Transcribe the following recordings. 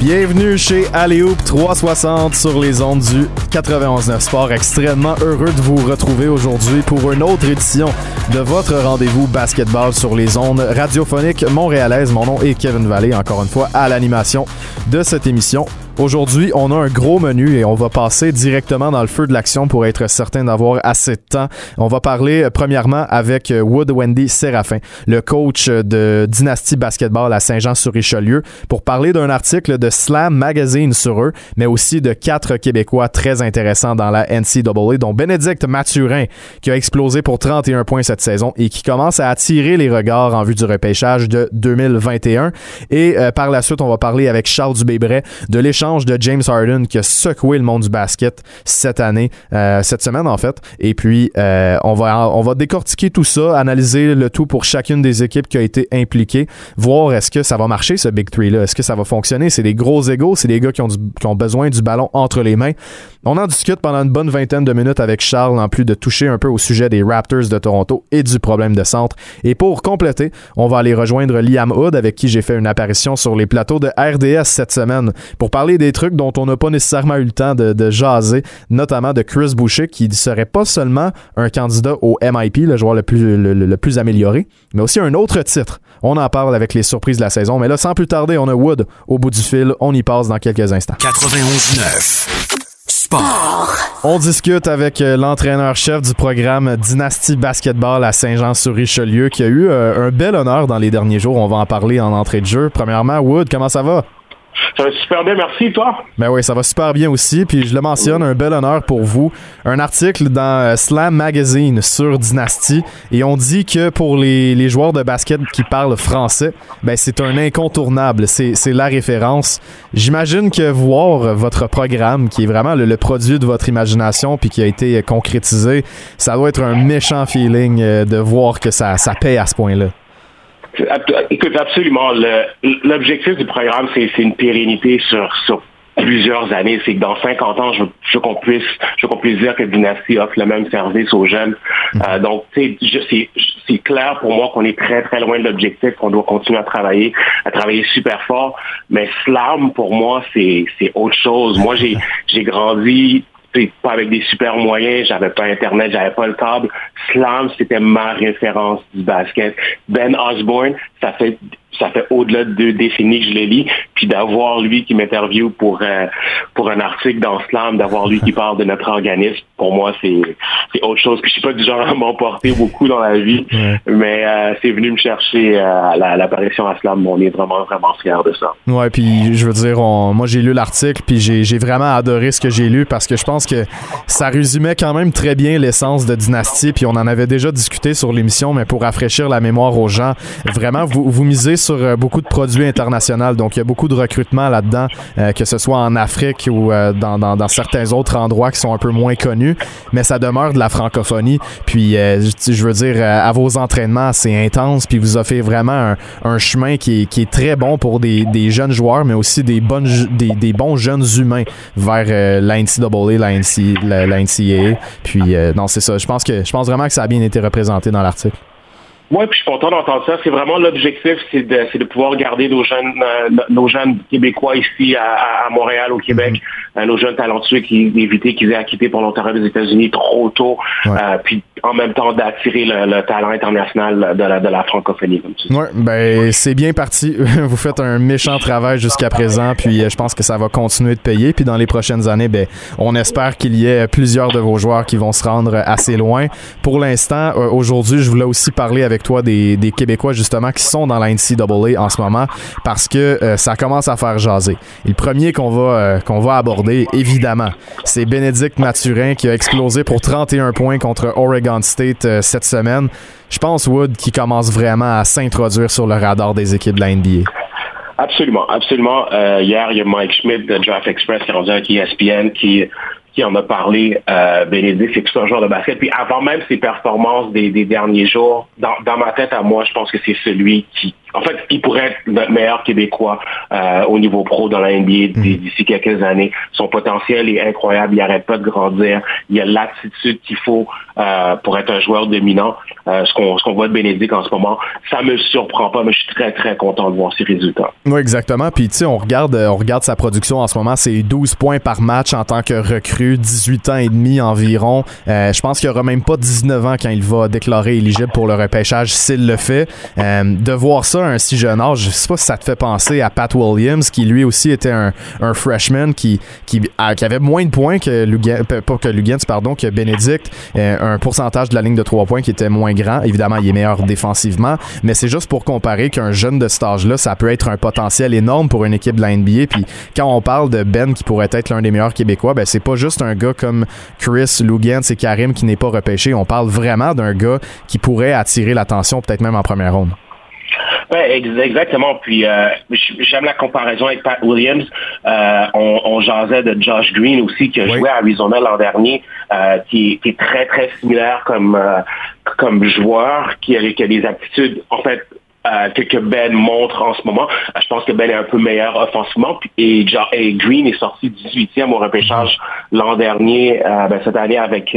Bienvenue chez Aléoup 360 sur les ondes du 91.9 Sport. Extrêmement heureux de vous retrouver aujourd'hui pour une autre édition de votre rendez-vous basketball sur les ondes radiophoniques montréalaises. Mon nom est Kevin Vallée, encore une fois, à l'animation de cette émission. Aujourd'hui, on a un gros menu et on va passer directement dans le feu de l'action pour être certain d'avoir assez de temps. On va parler euh, premièrement avec euh, Wood Wendy Séraphin, le coach de Dynasty Basketball à Saint-Jean-sur-Richelieu, pour parler d'un article de Slam Magazine sur eux, mais aussi de quatre Québécois très intéressants dans la NCAA, dont Bénédicte Mathurin, qui a explosé pour 31 points cette saison et qui commence à attirer les regards en vue du repêchage de 2021. Et euh, par la suite, on va parler avec Charles Dubébret de de James Harden qui a secoué le monde du basket cette année, euh, cette semaine en fait. Et puis, euh, on, va, on va décortiquer tout ça, analyser le tout pour chacune des équipes qui a été impliquée, voir est-ce que ça va marcher ce Big Three-là, est-ce que ça va fonctionner? C'est des gros égaux, c'est des gars qui ont, qui ont besoin du ballon entre les mains. On en discute pendant une bonne vingtaine de minutes avec Charles, en plus de toucher un peu au sujet des Raptors de Toronto et du problème de centre. Et pour compléter, on va aller rejoindre Liam Hood, avec qui j'ai fait une apparition sur les plateaux de RDS cette semaine, pour parler des trucs dont on n'a pas nécessairement eu le temps de, de jaser, notamment de Chris Boucher, qui ne serait pas seulement un candidat au MIP, le joueur le plus, le, le- le plus amélioré, mais aussi un autre titre. On en parle avec les surprises de la saison, mais là, sans plus tarder, on a Wood au bout du fil. On y passe dans quelques instants. 91.9. Sport. On discute avec euh, l'entraîneur-chef du programme Dynasty Basketball à Saint-Jean-sur-Richelieu qui a eu euh, un bel honneur dans les derniers jours. On va en parler en entrée de jeu. Premièrement, Wood, comment ça va? Ça va super bien, merci, toi. Ben oui, ça va super bien aussi. Puis je le mentionne, un bel honneur pour vous. Un article dans euh, Slam Magazine sur Dynasty. Et on dit que pour les, les joueurs de basket qui parlent français, ben c'est un incontournable. C'est la référence. J'imagine que voir votre programme, qui est vraiment le, le produit de votre imagination puis qui a été euh, concrétisé, ça doit être un méchant feeling euh, de voir que ça, ça paye à ce point-là. Écoute, absolument. L'objectif du programme, c'est une pérennité sur, sur plusieurs années. C'est que dans 50 ans, je, je veux qu'on puisse, je veux qu'on puisse dire que Dynasty offre le même service aux jeunes. Euh, donc, tu sais, je- c'est clair pour moi qu'on est très, très loin de l'objectif, qu'on doit continuer à travailler, à travailler super fort. Mais Slam, pour moi, c'est autre chose. Moi, j'ai grandi pas avec des super moyens, j'avais pas internet, j'avais pas le câble. Slam, c'était ma référence du basket. Ben Osborne, ça fait ça fait au-delà de deux décennies que je le lis, puis d'avoir lui qui m'interviewe pour euh, pour un article dans Slam, d'avoir lui qui parle de notre organisme, pour moi c'est c'est autre chose. Puis je suis pas du genre à m'emporter beaucoup dans la vie, mais euh, c'est venu me chercher euh, l'apparition à Slam. On est vraiment vraiment fiers de ça. Ouais, puis je veux dire, on- moi j'ai lu l'article, puis j'ai j'ai vraiment adoré ce que j'ai lu parce que je pense que ça résumait quand même très bien l'essence de Dynasty, puis on en avait déjà discuté sur l'émission, mais pour rafraîchir la mémoire aux gens, vraiment, vous, vous misez sur euh, beaucoup de produits internationaux, donc il y a beaucoup de recrutement là-dedans, euh, que ce soit en Afrique ou euh, dans, dans, dans certains autres endroits qui sont un peu moins connus, mais ça demeure de la francophonie, puis euh, je veux dire, euh, à vos entraînements, c'est intense, puis vous offrez vraiment un, un chemin qui est, qui est très bon pour des, des jeunes joueurs, mais aussi des, bonnes, des, des bons jeunes humains vers euh, la NCAA, la, NC. Puis, non, c'est ça. Je pense, que, je pense vraiment que ça a bien été représenté dans l'article. Oui, puis je suis content d'entendre ça. C'est vraiment l'objectif, c'est de, c'est de pouvoir garder nos jeunes, euh, nos jeunes québécois ici à, à- Montréal, au Québec, Euh, nos jeunes talentueux qui éviter qu'ils aient à quitter pour l'Ontario des États-Unis trop tôt, Ouais. euh, puis en même temps d'attirer le, le talent international de la, de la francophonie, comme tu dis. Ouais, ben c'est bien parti. Vous faites un méchant travail jusqu'à présent, puis euh, je pense que ça va continuer de payer. Puis dans les prochaines années, ben on espère qu'il y ait plusieurs de vos joueurs qui vont se rendre assez loin. Pour l'instant, aujourd'hui, je voulais aussi parler avec toi des, Québécois justement qui sont dans la NCAA en ce moment, parce que euh, ça commence à faire jaser. Et le premier qu'on va euh, va aborder, évidemment, c'est Bénédicte Mathurin qui a explosé pour 31 points contre Oregon State euh, cette semaine. Je pense Wood qui commence vraiment à s'introduire sur le radar des équipes de la NBA. Absolument, absolument. Hier, il y a Mike Schmidt de Draft Express qui est rendu avec ESPN qui, qui en a parlé. Euh, Bénédicte, c'est tout un joueur de basket. Puis avant même ses performances des, derniers jours, dans ma tête à moi, je pense que c'est celui qui, en fait, il pourrait être notre meilleur Québécois euh, au niveau pro dans la NBA mhm. d'ici quelques années. Son potentiel est incroyable, il n'arrête pas de grandir. Il a l'attitude qu'il faut euh, pour être un joueur dominant. Euh, ce qu'on voit de Bénédicte en ce moment, ça me surprend pas, mais je suis très très content de voir ses résultats. Oui, exactement. Puis tu sais, on regarde on regarde sa production en ce moment, c'est 12 points par match en tant que recrue, 18 ans et demi environ. je pense qu'il n'y aura même pas 19 ans quand il va déclarer éligible pour le repêchage s'il le fait. de voir ça un si jeune âge, je sais pas si ça te fait penser à Pat Williams, qui lui aussi était un, freshman qui, qui, avait moins de points que Lugan, que Lugans, pardon, que Benedict, euh, un pourcentage de la ligne de trois points qui était moins grand. Évidemment, il est meilleur défensivement, mais c'est juste pour comparer qu'un jeune de cet âge-là, ça peut être un potentiel énorme pour une équipe de la NBA. Puis quand on parle de Ben qui pourrait être l'un des meilleurs Québécois, ben c'est pas juste un gars comme Chris, Lugans et Karim qui n'est pas repêché. On parle vraiment d'un gars qui pourrait attirer l'attention, peut-être même en première ronde. Ouais, exactement. Puis euh, j'aime la comparaison avec Pat Williams. Euh, on, on jasait de Josh Green aussi qui a joué à Arizona l'an dernier, euh, qui, est très très similaire comme comme joueur, qui a, qui a des aptitudes en fait euh, que, Ben montre en ce moment. Euh, je pense que Ben est un peu meilleur offensivement. Et, et Green est sorti 18e au repêchage l'an dernier, euh, ben, cette année avec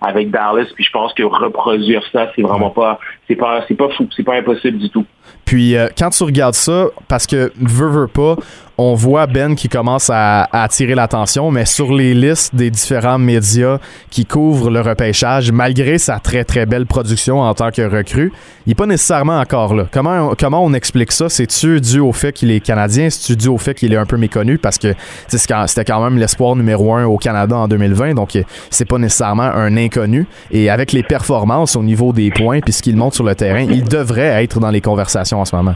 avec Dallas. Puis je pense que reproduire ça, c'est vraiment pas, c'est pas, c'est pas fou, c'est pas impossible du tout. Puis quand tu regardes ça, parce que veut veut pas, on voit Ben qui commence à, attirer l'attention, mais sur les listes des différents médias qui couvrent le repêchage, malgré sa très très belle production en tant que recrue, il n'est pas nécessairement encore là. Comment, comment on explique ça? C'est-tu dû au fait qu'il est canadien? C'est-tu dû au fait qu'il est un peu méconnu? Parce que c'était quand même l'espoir numéro un au Canada en 2020, donc c'est pas nécessairement un inconnu. Et avec les performances au niveau des points puis ce qu'il sur le terrain, il devrait être dans les conversations en ce moment.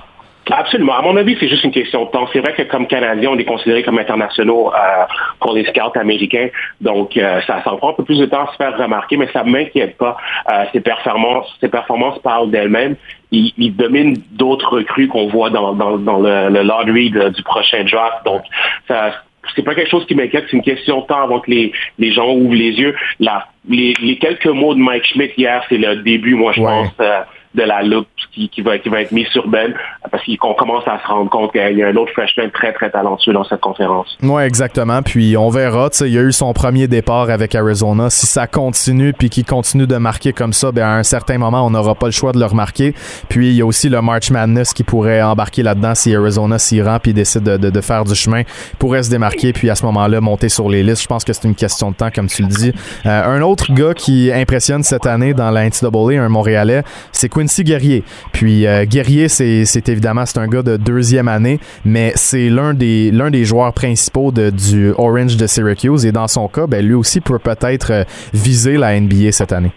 Absolument. À mon avis, c'est juste une question de temps. C'est vrai que comme Canadiens, on est considérés comme internationaux euh, pour les scouts américains. Donc, euh, ça, ça prend un peu plus de temps à se faire remarquer, mais ça ne m'inquiète pas. Euh, ses performances, ses performances parlent d'elles-mêmes. Il, il, domine d'autres recrues qu'on voit dans, dans, dans le, le, lottery du prochain draft. Donc, ça, c'est pas quelque chose qui m'inquiète, c'est une question de temps avant que les, les gens ouvrent les yeux. La, les, les quelques mots de Mike Schmidt hier, c'est le début, moi, je pense, euh, de la loupe qui, qui, va, qui va être mise sur Ben parce qu'on commence à se rendre compte qu'il y a un autre freshman très, très talentueux dans cette conférence. Oui, exactement. Puis on verra. Il y a eu son premier départ avec Arizona. Si ça continue puis qu'il continue de marquer comme ça, ben, à un certain moment, on n'aura pas le choix de le remarquer. Puis il y a aussi le March Madness qui pourrait embarquer là-dedans si Arizona s'y rend puis décide de, de, de, faire du chemin. pourrait se démarquer puis à ce moment-là monter sur les listes. Je pense que c'est une question de temps, comme tu le dis. Euh, un autre gars qui impressionne cette année dans la NCAA, un Montréalais, c'est Quincy Guerrier. Puis euh, Guerrier, c'est évidemment c'est un gars de deuxième année, mais c'est l'un des l'un des joueurs principaux de, du Orange de Syracuse et dans son cas, ben, lui aussi peut peut-être euh, viser la NBA cette année.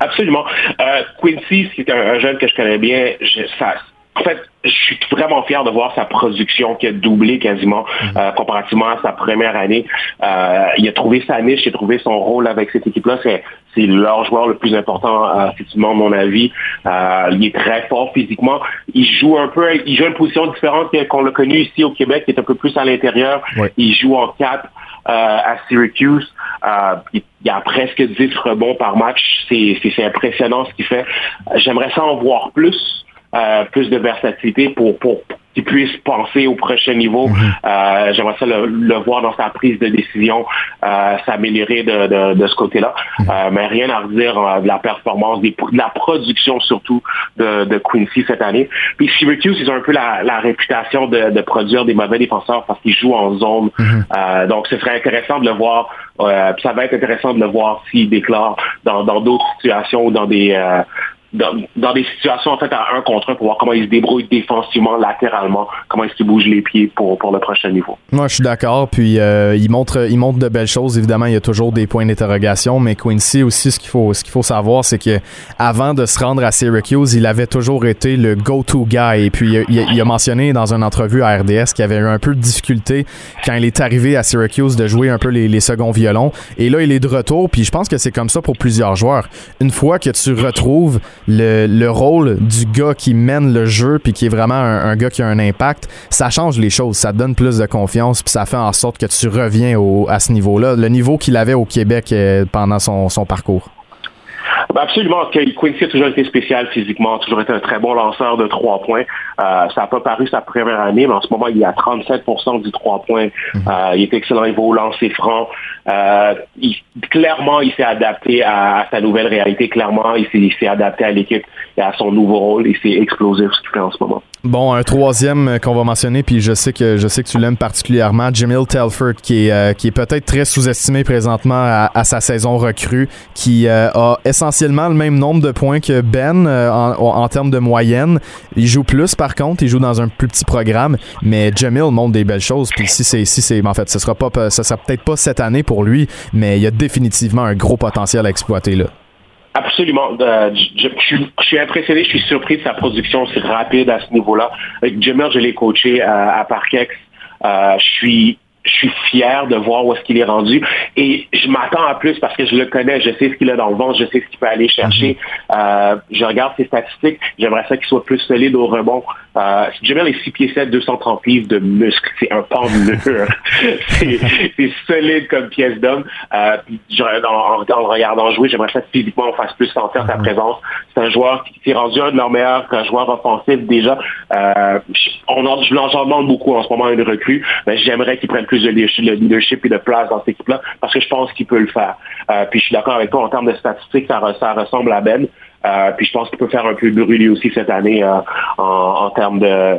Absolument. Euh, Quincy, c'est un, jeune que je connais bien. Je, ça, en fait, je suis vraiment fier de voir sa production qui a doublé quasiment mhm. euh, comparativement à sa première année. Euh, il a trouvé sa niche, il a trouvé son rôle avec cette équipe-là. C'est, c'est leur joueur le plus important, euh, effectivement, à mon avis. Euh, il est très fort physiquement. Il joue un peu, il joue une position différente qu'on l'a connu ici au Québec, qui est un peu plus à l'intérieur. Il joue en 4 à Syracuse. il y a presque 10 rebonds par match. C'est, c'est, c'est impressionnant ce qu'il fait. J'aimerais ça en voir plus. Euh, plus de versatilité pour, pour qu'il puisse penser au prochain niveau. Mhm. euh, J'aimerais ça le, voir dans sa prise de décision euh, s'améliorer de, de, de, ce côté-là. Mhm. euh, mais rien à redire euh, de la performance, des, de la production surtout de, de Quincy cette année. Puis Syracuse, ils ont un peu la, la réputation de, de, produire des mauvais défenseurs parce qu'ils jouent en zone. Mhm. euh, donc ce serait intéressant de le voir. Euh, ça va être intéressant de le voir s'il déclare dans d'autres situations ou dans des euh, dans, des situations en fait à un contre un pour voir comment il se débrouille défensivement, latéralement, comment est-ce qu'il bouge les pieds pour, pour le prochain niveau. Moi, je suis d'accord. Puis euh, il montre il montre de belles choses. Évidemment, il y a toujours des points d'interrogation, mais Quincy aussi, ce qu'il faut ce qu'il faut savoir, c'est que avant de se rendre à Syracuse, il avait toujours été le go-to guy. Et puis il, a mentionné dans une entrevue à RDS qu'il avait eu un peu de difficulté quand il est arrivé à Syracuse de jouer un peu les, les seconds violons. Et là, il est de retour. Puis je pense que c'est comme ça pour plusieurs joueurs. Une fois que tu retrouves le, rôle du gars qui mène le jeu puis qui est vraiment un, gars qui a un impact, ça change les choses, ça donne plus de confiance puis ça fait en sorte que tu reviens au, à ce niveau-là, le niveau qu'il avait au Québec euh, pendant son, son parcours. Ben, absolument. Quincy a toujours été spécial physiquement, toujours été un très bon lanceur de trois points. Euh, ça n'a pas paru sa première année, mais en ce moment, il est à 37% du trois points. Mhm. Euh, il est excellent, il va au lancer franc. Euh, clairement, il s'est adapté à, sa nouvelle réalité. Clairement, il s'est adapté à l'équipe et à son nouveau rôle et c'est explosif ce qu'il fait en ce moment. Bon, un troisième qu'on va mentionner, puis je sais que je sais que tu l'aimes particulièrement, Jamil Telford, qui est, euh, qui est peut-être très sous-estimé présentement à, sa saison recrue, qui euh, a essentiellement le même nombre de points que Ben euh, en, en, termes de moyenne. Il joue plus par contre, il joue dans un plus petit programme, mais Jamil montre des belles choses. Puis si c'est si c'est en fait, ce sera pas ce sera peut-être pas cette année pour lui, mais il y a définitivement un gros potentiel à exploiter là. Absolument. Euh, je, suis impressionné, je suis surpris de sa production aussi rapide à ce niveau-là. Avec Jimmer, je l'ai coaché à, à Parkex. Euh, je suis je suis fier de voir où est-ce qu'il est rendu et je m'attends à plus parce que je le connais, je sais ce qu'il a dans le ventre, je sais ce qu'il peut aller chercher. Mhm. Euh, je regarde ses statistiques, j'aimerais ça qu'il soit plus solide au rebond. Euh, Jamel est 6 pieds 7, 230 livres de muscles, c'est un pan de mur. c'est solide comme pièce d'homme. Euh, en, en, le regardant jouer, j'aimerais ça que physiquement on fasse plus sentir sa mhm. présence. C'est un joueur qui s'est rendu un de leurs meilleurs un joueur offensif déjà. Euh, on en, je l'en demande beaucoup en ce moment une recrue, mais j'aimerais qu'il prenne plus de leadership et de place dans cette équipe-là parce que je pense qu'il peut le faire. Euh, puis je suis d'accord avec toi en termes de statistiques, ça, ressemble à Ben. Euh, puis je pense qu'il peut faire un peu brûler aussi cette année euh, en, termes de,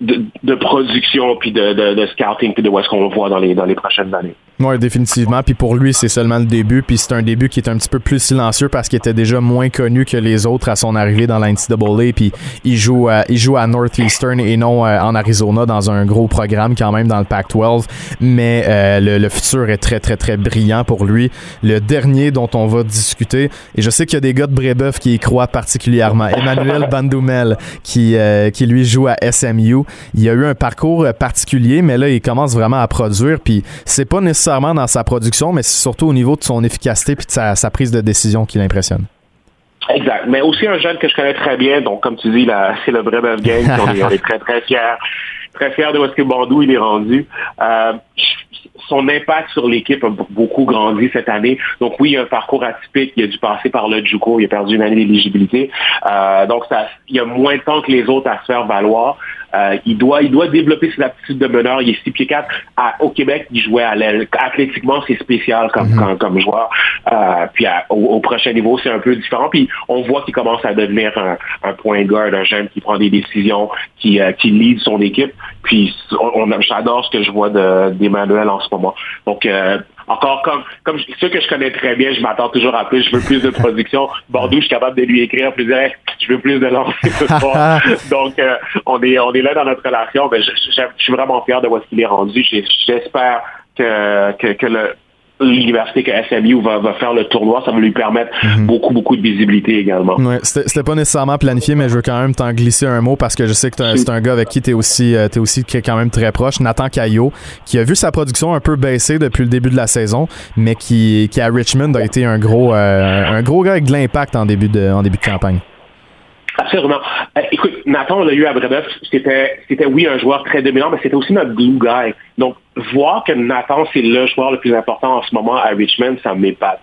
de, production puis de, de, scouting puis de où est-ce qu'on voit dans les, dans les prochaines années. Oui, définitivement. Puis pour lui, c'est seulement le début. Puis c'est un début qui est un petit peu plus silencieux parce qu'il était déjà moins connu que les autres à son arrivée dans la NCAA. Puis il joue, à, il joue à Northeastern et non euh, en Arizona dans un gros programme quand même dans le Pac-12. Mais euh, le, futur est très, très, très brillant pour lui. Le dernier dont on va discuter, et je sais qu'il y a des gars de Brébeuf qui y croient particulièrement. Emmanuel Bandoumel, qui, euh, qui lui joue à SMU. Il a eu un parcours particulier, mais là, il commence vraiment à produire. Puis c'est pas nécessairement dans sa production, mais c'est surtout au niveau de son efficacité puis de sa, prise de décision qui l'impressionne. Exact. Mais aussi un jeune que je connais très bien, donc comme tu dis, c'est le vrai Buff Game. on, est, très, très fiers. Très fiers de où est-ce que Bandou il est rendu. Euh, son impact sur l'équipe a beaucoup grandi cette année. Donc oui, il y a un parcours atypique. Il a dû passer par le Juco. Il a perdu une année d'éligibilité. Euh, donc il y a moins de temps que les autres à se faire valoir. Euh, il doit il doit développer ses aptitudes de meneur. Il est 6 pieds 4. au Québec, il jouait à l'aile. Athlétiquement, c'est spécial comme, mhm. comme, joueur. Euh, puis au, prochain niveau, c'est un peu différent. Puis on voit qu'il commence à devenir un, un point guard, un jeune qui prend des décisions, qui, euh, qui lead son équipe. Puis on, j'adore ce que je vois d'Emmanuel en ce moment. Donc encore comme comme ceux que je connais très bien, je m'attends toujours à plus. Je veux plus de production. Bordeaux, je suis capable de lui écrire plus direct. Je veux plus de lancer ce soir. Donc euh, on est on est là dans notre relation. Mais je, suis vraiment fier de où est-ce qu'il est rendu. J'espère que, que, que le l'université que SMU va, va, faire le tournoi, ça va lui permettre mhm. beaucoup, beaucoup de visibilité également. Ouais, c'était pas nécessairement planifié, mais je veux quand même t'en glisser un mot parce que je sais que c'est un gars avec qui t'es aussi, euh, es aussi quand même très proche, Nathan Caillot, qui a vu sa production un peu baisser depuis le début de la saison, mais qui, qui à Richmond a été un gros, euh, un gros gars avec de l'impact en début de, en début de campagne. Absolument. Euh, écoute, Nathan, on l'a eu à Brébeuf. C'était, c'était oui un joueur très dominant, mais c'était aussi notre glue guy. Donc, voir que Nathan, c'est le joueur le plus important en ce moment à Richmond, ça m'épate.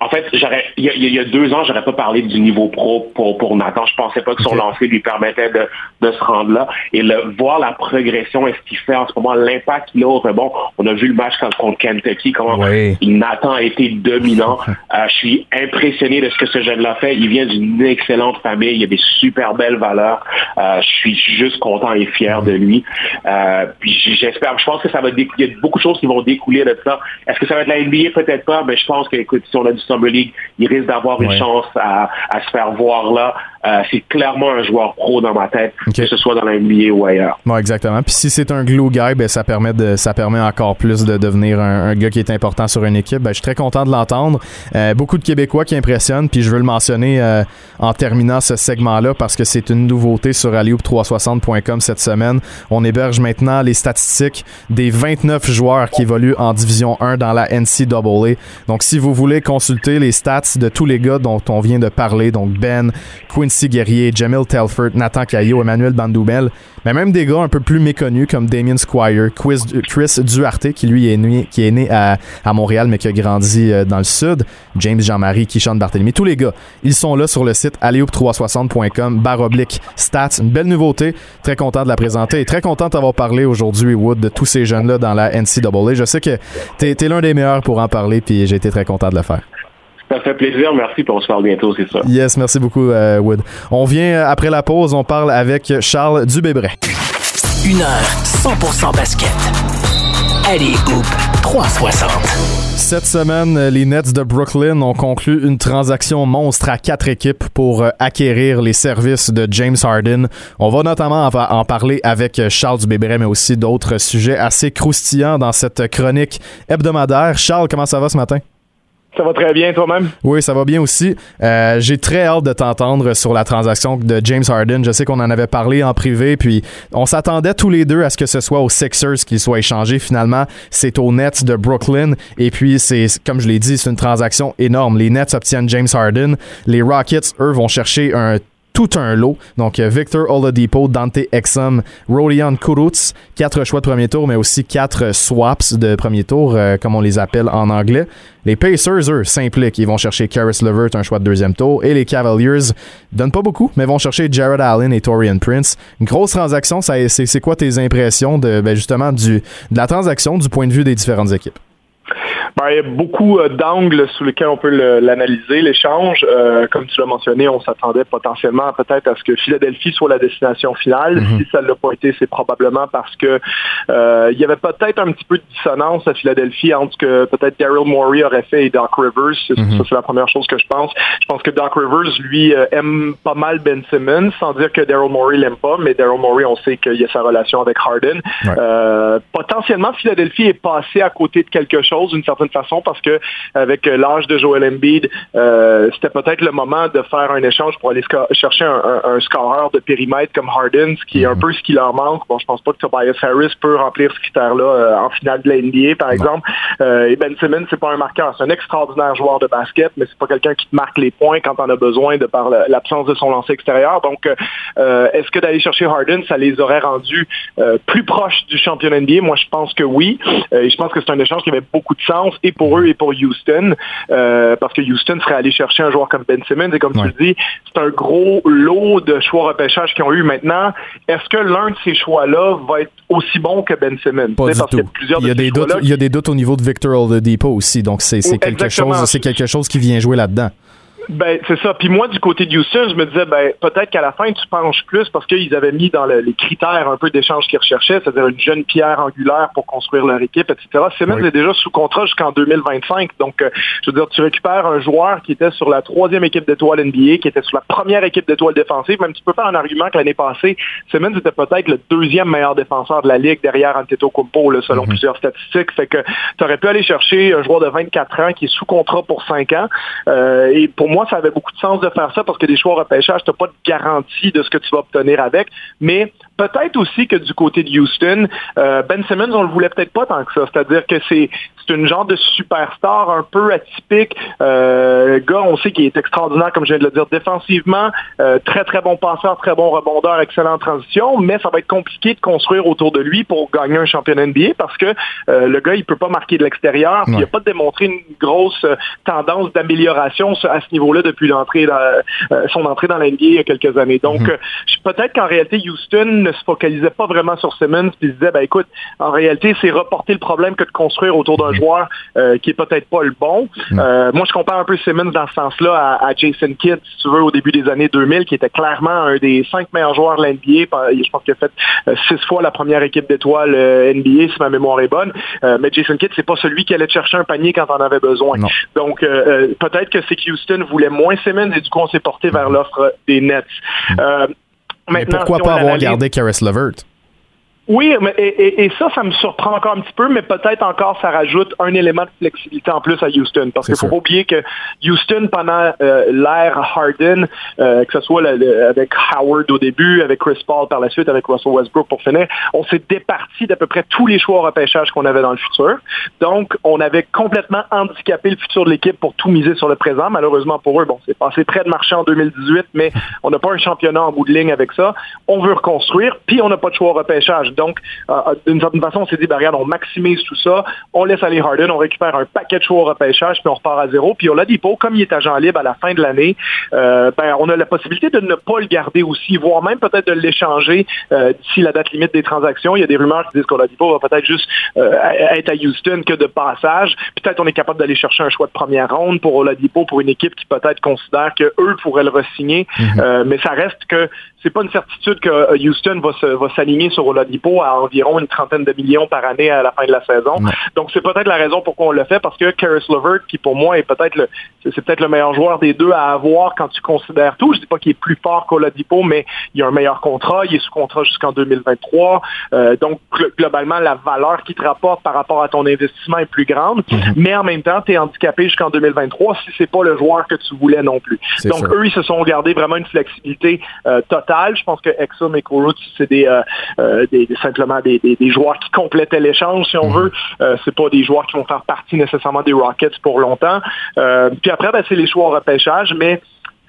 En fait, j'aurais, il y, a, deux ans, j'aurais pas parlé du niveau pro pour, pour Nathan. Je pensais pas que son lancer lui permettait de, de se rendre là. Et le, voir la progression et ce qu'il fait en ce moment, l'impact qu'il a au rebond? On a vu le match contre Kentucky, comment Nathan a été dominant. Euh, je suis impressionné de ce que ce jeune-là fait. Il vient d'une excellente famille. Il a des super belles valeurs. Euh, je suis juste content et fier de lui. Euh, puis j'espère, je pense que ça va il y a beaucoup de choses qui vont découler de ça. Est-ce que ça va être la NBA? Peut-être pas, mais je pense que, écoute, si on a du Summer League, il risque d'avoir une chance à, se faire voir là. Euh, c'est clairement un joueur pro dans ma tête, que ce soit dans la NBA ou ailleurs. Ouais, exactement. Puis si c'est un glue guy, ben, ça permet de, ça permet encore plus de devenir un, gars qui est important sur une équipe. Ben, je suis très content de l'entendre. Euh, beaucoup de Québécois qui impressionnent, puis je veux le mentionner euh, en terminant ce segment-là parce que c'est une nouveauté sur alleyhoop360.com cette semaine. On héberge maintenant les statistiques des 29 joueurs qui évoluent en Division 1 dans la NCAA. Donc si vous voulez consulter les stats de tous les gars dont on vient de parler, donc Ben, Quinn Quincy Guerrier, Jamil Telford, Nathan Caillot, Emmanuel Bandoubel, mais même des gars un peu plus méconnus comme Damien Squire, Chris Duarte, qui lui est né, qui est né à, Montréal mais qui a grandi euh, dans le sud, James Jean-Marie, Kishon Barthélemy, tous les gars, ils sont là sur le site alleyoop360.com, baroblique stats, une belle nouveauté, très content de la présenter. Et très content d'avoir parlé aujourd'hui, Wood, de tous ces jeunes-là dans la NCAA. Je sais que tu es, l'un des meilleurs pour en parler, puis j'ai été très content de le faire. Ça fait plaisir. Merci. pour on se parle bientôt, c'est ça. Yes, merci beaucoup, euh, Wood. On vient euh, après la pause. On parle avec Charles Dubébret. Une heure 100% basket. Allez, Hoop 360. Cette semaine, les Nets de Brooklyn ont conclu une transaction monstre à quatre équipes pour euh, acquérir les services de James Harden. On va notamment en parler avec Charles Dubébret, mais aussi d'autres sujets assez croustillants dans cette chronique hebdomadaire. Charles, comment ça va ce matin? Ça va très bien toi-même? Oui, ça va bien aussi. Euh, j'ai très hâte de t'entendre sur la transaction de James Harden. Je sais qu'on en avait parlé en privé, puis on s'attendait tous les deux à ce que ce soit aux Sixers qu'il soit échangé. Finalement, c'est aux Nets de Brooklyn. Et puis, c'est comme je l'ai dit, c'est une transaction énorme. Les Nets obtiennent James Harden. Les Rockets, eux, vont chercher un tout un lot. Donc, euh, Victor Oladipo, Dante Exum, Rodion Kuruts, quatre choix de premier tour, mais aussi quatre swaps de premier tour, euh, comme on les appelle en anglais. Les Pacers, eux, s'impliquent. Ils vont chercher Karis Levert, un choix de deuxième tour. Et les Cavaliers donnent pas beaucoup, mais vont chercher Jared Allen et Torian Prince. Une grosse transaction. C'est quoi tes impressions de, ben, justement de la transaction du point de vue des différentes équipes? Ben, il y a beaucoup euh, d'angles sous lesquels on peut l'analyser, l'échange. Euh, comme tu l'as mentionné, on s'attendait potentiellement peut-être à ce que Philadelphie soit la destination finale. Mhm. Si ça ne l'a pas été, c'est probablement parce que euh, il y avait peut-être un petit peu de dissonance à Philadelphie entre ce que peut-être Daryl Morey aurait fait et Doc Rivers. Mhm. Ça, c'est la première chose que je pense. Je pense que Doc Rivers, lui, aime pas mal Ben Simmons, sans dire que Daryl Morey l'aime pas, mais Daryl Morey, on sait qu'il y a sa relation avec Harden. potentiellement, Philadelphie est passé à côté de quelque chose d'une certaine façon parce que avec l'âge de Joel Embiid, euh, c'était peut-être le moment de faire un échange pour aller chercher un, scoreur de périmètre comme Harden, ce qui est un mhm. peu ce qui leur manque. Bon, je pense pas que Tobias Harris peut remplir ce critère-là euh, en finale de la NBA, par exemple. Euh, et Ben Simmons, c'est pas un marqueur. C'est un extraordinaire joueur de basket, mais c'est pas quelqu'un qui te marque les points quand on a besoin de par l'absence de son lancer extérieur. Donc, est-ce que d'aller chercher Harden, ça les aurait rendus plus proches du champion NBA? Moi, je pense que oui. et je pense que c'est un échange qui avait beaucoup de sens et pour eux et pour Houston, euh, parce que Houston serait allé chercher un joueur comme Ben Simmons, et comme tu le dis, c'est un gros lot de choix repêchage qu'ils ont eu maintenant. Est-ce que l'un de ces choix-là va être aussi bon que Ben Simmons? Pas du tout. Il y, a des doutes, il y a des doutes au niveau de Victor Oladipo aussi, donc c'est quelque chose, quelque chose qui vient jouer là-dedans. Ben, c'est ça. Puis moi, du côté de Houston, je me disais, ben, peut-être qu'à la fin, tu penches plus parce qu'ils avaient mis dans les critères un peu d'échange qu'ils recherchaient, c'est-à-dire une jeune pierre angulaire pour construire leur équipe, etc. Simmons est déjà sous contrat jusqu'en 2025. Donc, euh, je veux dire, tu récupères un joueur qui était sur la troisième équipe d'étoiles NBA, qui était sur la première équipe d'étoiles défensive. Même tu peux faire un argument que l'année passée, Simmons était peut-être le deuxième meilleur défenseur de la ligue derrière Antetokounmpo, là, selon mhm. plusieurs statistiques. Fait que tu aurais pu aller chercher un joueur de 24 ans qui est sous contrat pour 5 ans. Euh, et pour moi, moi, ça avait beaucoup de sens de faire ça parce que des choix repêchage, tu n'as pas de garantie de ce que tu vas obtenir avec. Mais peut-être aussi que du côté de Houston, euh, Ben Simmons, on le voulait peut-être pas tant que ça. C'est-à-dire que c'est une genre de superstar un peu atypique. Euh, gars, on sait qu'il est extraordinaire, comme je viens de le dire, défensivement. Euh, très, très bon passeur, très bon rebondeur, excellent transition. Mais ça va être compliqué de construire autour de lui pour gagner un championnat NBA parce que le gars, il peut pas marquer de l'extérieur. Il n'a pas démontré une grosse tendance d'amélioration à ce niveau là depuis l'entrée son entrée dans l'NBA il y a quelques années. Donc, mhm. euh, peut-être qu'en réalité, Houston ne se focalisait pas vraiment sur Simmons, puis se disait, ben écoute, en réalité, c'est reporter le problème que de construire autour d'un mhm. joueur euh, qui est peut-être pas le bon. Mhm. moi, je compare un peu Simmons dans ce sens-là à, Jason Kidd, si tu veux, au début des années 2000, qui était clairement un des cinq meilleurs joueurs de l'NBA. Je pense qu'il a fait six fois la première équipe d'étoiles NBA, si ma mémoire est bonne. mais Jason Kidd, c'est pas celui qui allait chercher un panier quand on avait besoin. Donc, peut-être que c'est que Houston voulait voulait moins Simmons et du coup, on s'est porté vers l'offre des Nets. Euh, Mais pourquoi pas avoir gardé Karis Levert? Oui, mais, et, ça, ça me surprend encore un petit peu, mais peut-être encore ça rajoute un élément de flexibilité en plus à Houston. Parce qu'il faut pas oublier que Houston, pendant euh, l'ère Harden, euh, que ce soit avec Howard au début, avec Chris Paul par la suite, avec Russell Westbrook pour finir, on s'est départi d'à peu près tous les choix au repêchage qu'on avait dans le futur. Donc, on avait complètement handicapé le futur de l'équipe pour tout miser sur le présent. Malheureusement pour eux, bon, c'est passé près de marcher en 2018, mais on n'a pas un championnat en bout de ligne avec ça. On veut reconstruire, puis on n'a pas de choix au repêchage. Donc, euh, euh, d'une certaine façon, on s'est dit, ben, regarde, on maximise tout ça, on laisse aller Harden, on récupère un paquet de choix au repêchage, puis on repart à zéro. Puis on l'a dit, comme il est agent libre à la fin de l'année, euh, ben, on a la possibilité de ne pas le garder aussi, voire même peut-être de l'échanger d'ici la date limite des transactions. Il y a des rumeurs qui disent qu'Oladipo va peut-être juste être à Houston que de passage. Peut-être on est capable d'aller chercher un choix de première ronde pour Oladipo, pour une équipe qui peut-être considère qu'eux pourraient le re-signer. Mm-hmm. mais ça reste que c'est pas une certitude que euh, Houston va, se, va s'aligner sur Oladipo à environ une trentaine de millions par année à la fin de la saison. Donc c'est peut-être la raison pourquoi on le fait parce que Karis Levert, qui pour moi est peut-être le c'est peut-être le meilleur joueur des deux à avoir quand tu considères tout. Je dis pas qu'il est plus fort qu'Oladipo, mais il a un meilleur contrat, il est sous contrat jusqu'en 2023. Euh, donc globalement la valeur qui te rapporte par rapport à ton investissement est plus grande, mm-hmm. mais en même temps tu es handicapé jusqu'en 2023 si c'est pas le joueur que tu voulais non plus. Donc eux ils se sont gardés vraiment une flexibilité euh, totale je pense que Exum et Kourout, c'est euh, euh, des, simplement des, joueurs qui complétaient l'échange, si on mhm. veut. Euh, c'est pas des joueurs qui vont faire partie nécessairement des Rockets pour longtemps. puis après, ben, c'est les choix au repêchage, mais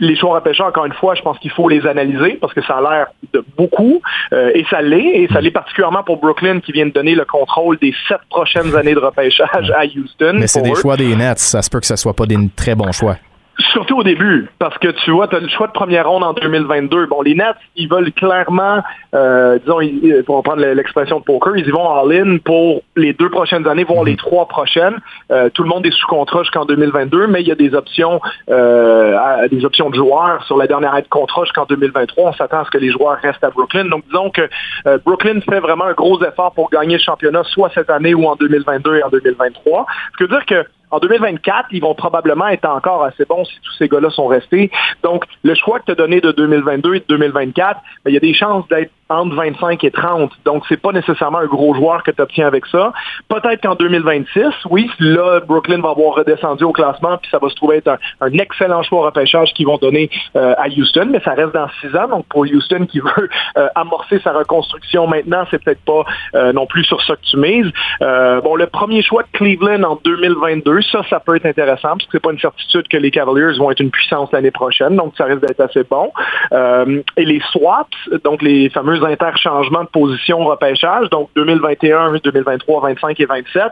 les choix au repêchage, encore une fois, je pense qu'il faut les analyser parce que ça a l'air de beaucoup et ça l'est. Et ça l'est particulièrement pour Brooklyn qui vient de donner le contrôle des sept prochaines années de repêchage à Houston. Mais c'est des choix des Nets. Ça se peut que ce soit pas des très bons choix. Surtout au début, parce que tu vois, tu as le choix de première ronde en 2022. Bon, les Nets, ils veulent clairement, euh, disons, pour prendre l'expression de poker, ils y vont all-in pour les deux prochaines années, voire les mhm. trois prochaines. Euh, tout le monde est sous contrat jusqu'en 2022, mais il y a des options, euh, des options de joueurs sur la dernière année de contrat jusqu'en 2023. On s'attend à ce que les joueurs restent à Brooklyn. Donc, disons que euh, Brooklyn fait vraiment un gros effort pour gagner le championnat, soit cette année ou en 2022 et en 2023. Ce qui veut dire que en 2024, ils vont probablement être encore assez bons si tous ces gars-là sont restés. Donc, le choix que tu as donné de 2022 et de 2024, ben, il y a des chances d'être entre 25 et 30. Donc, c'est pas nécessairement un gros joueur que tu obtiens avec ça. Peut-être qu'en 2026, oui, là, Brooklyn va avoir redescendu au classement, puis ça va se trouver être un, excellent choix repêchage qu'ils vont donner euh, à Houston, mais ça reste dans six ans. Donc, pour Houston qui veut euh, amorcer sa reconstruction maintenant, c'est peut-être pas euh, non plus sur ça que tu mises. bon, le premier choix de Cleveland en 2022, ça, ça peut être intéressant, parce que c'est pas une certitude que les Cavaliers vont être une puissance l'année prochaine, donc ça risque d'être assez bon. et les swaps, donc les fameux interchangements de position repêchage, donc 2021, 2023, 25 et 27,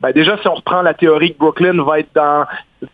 ben déjà, si on reprend la théorie que Brooklyn va être dans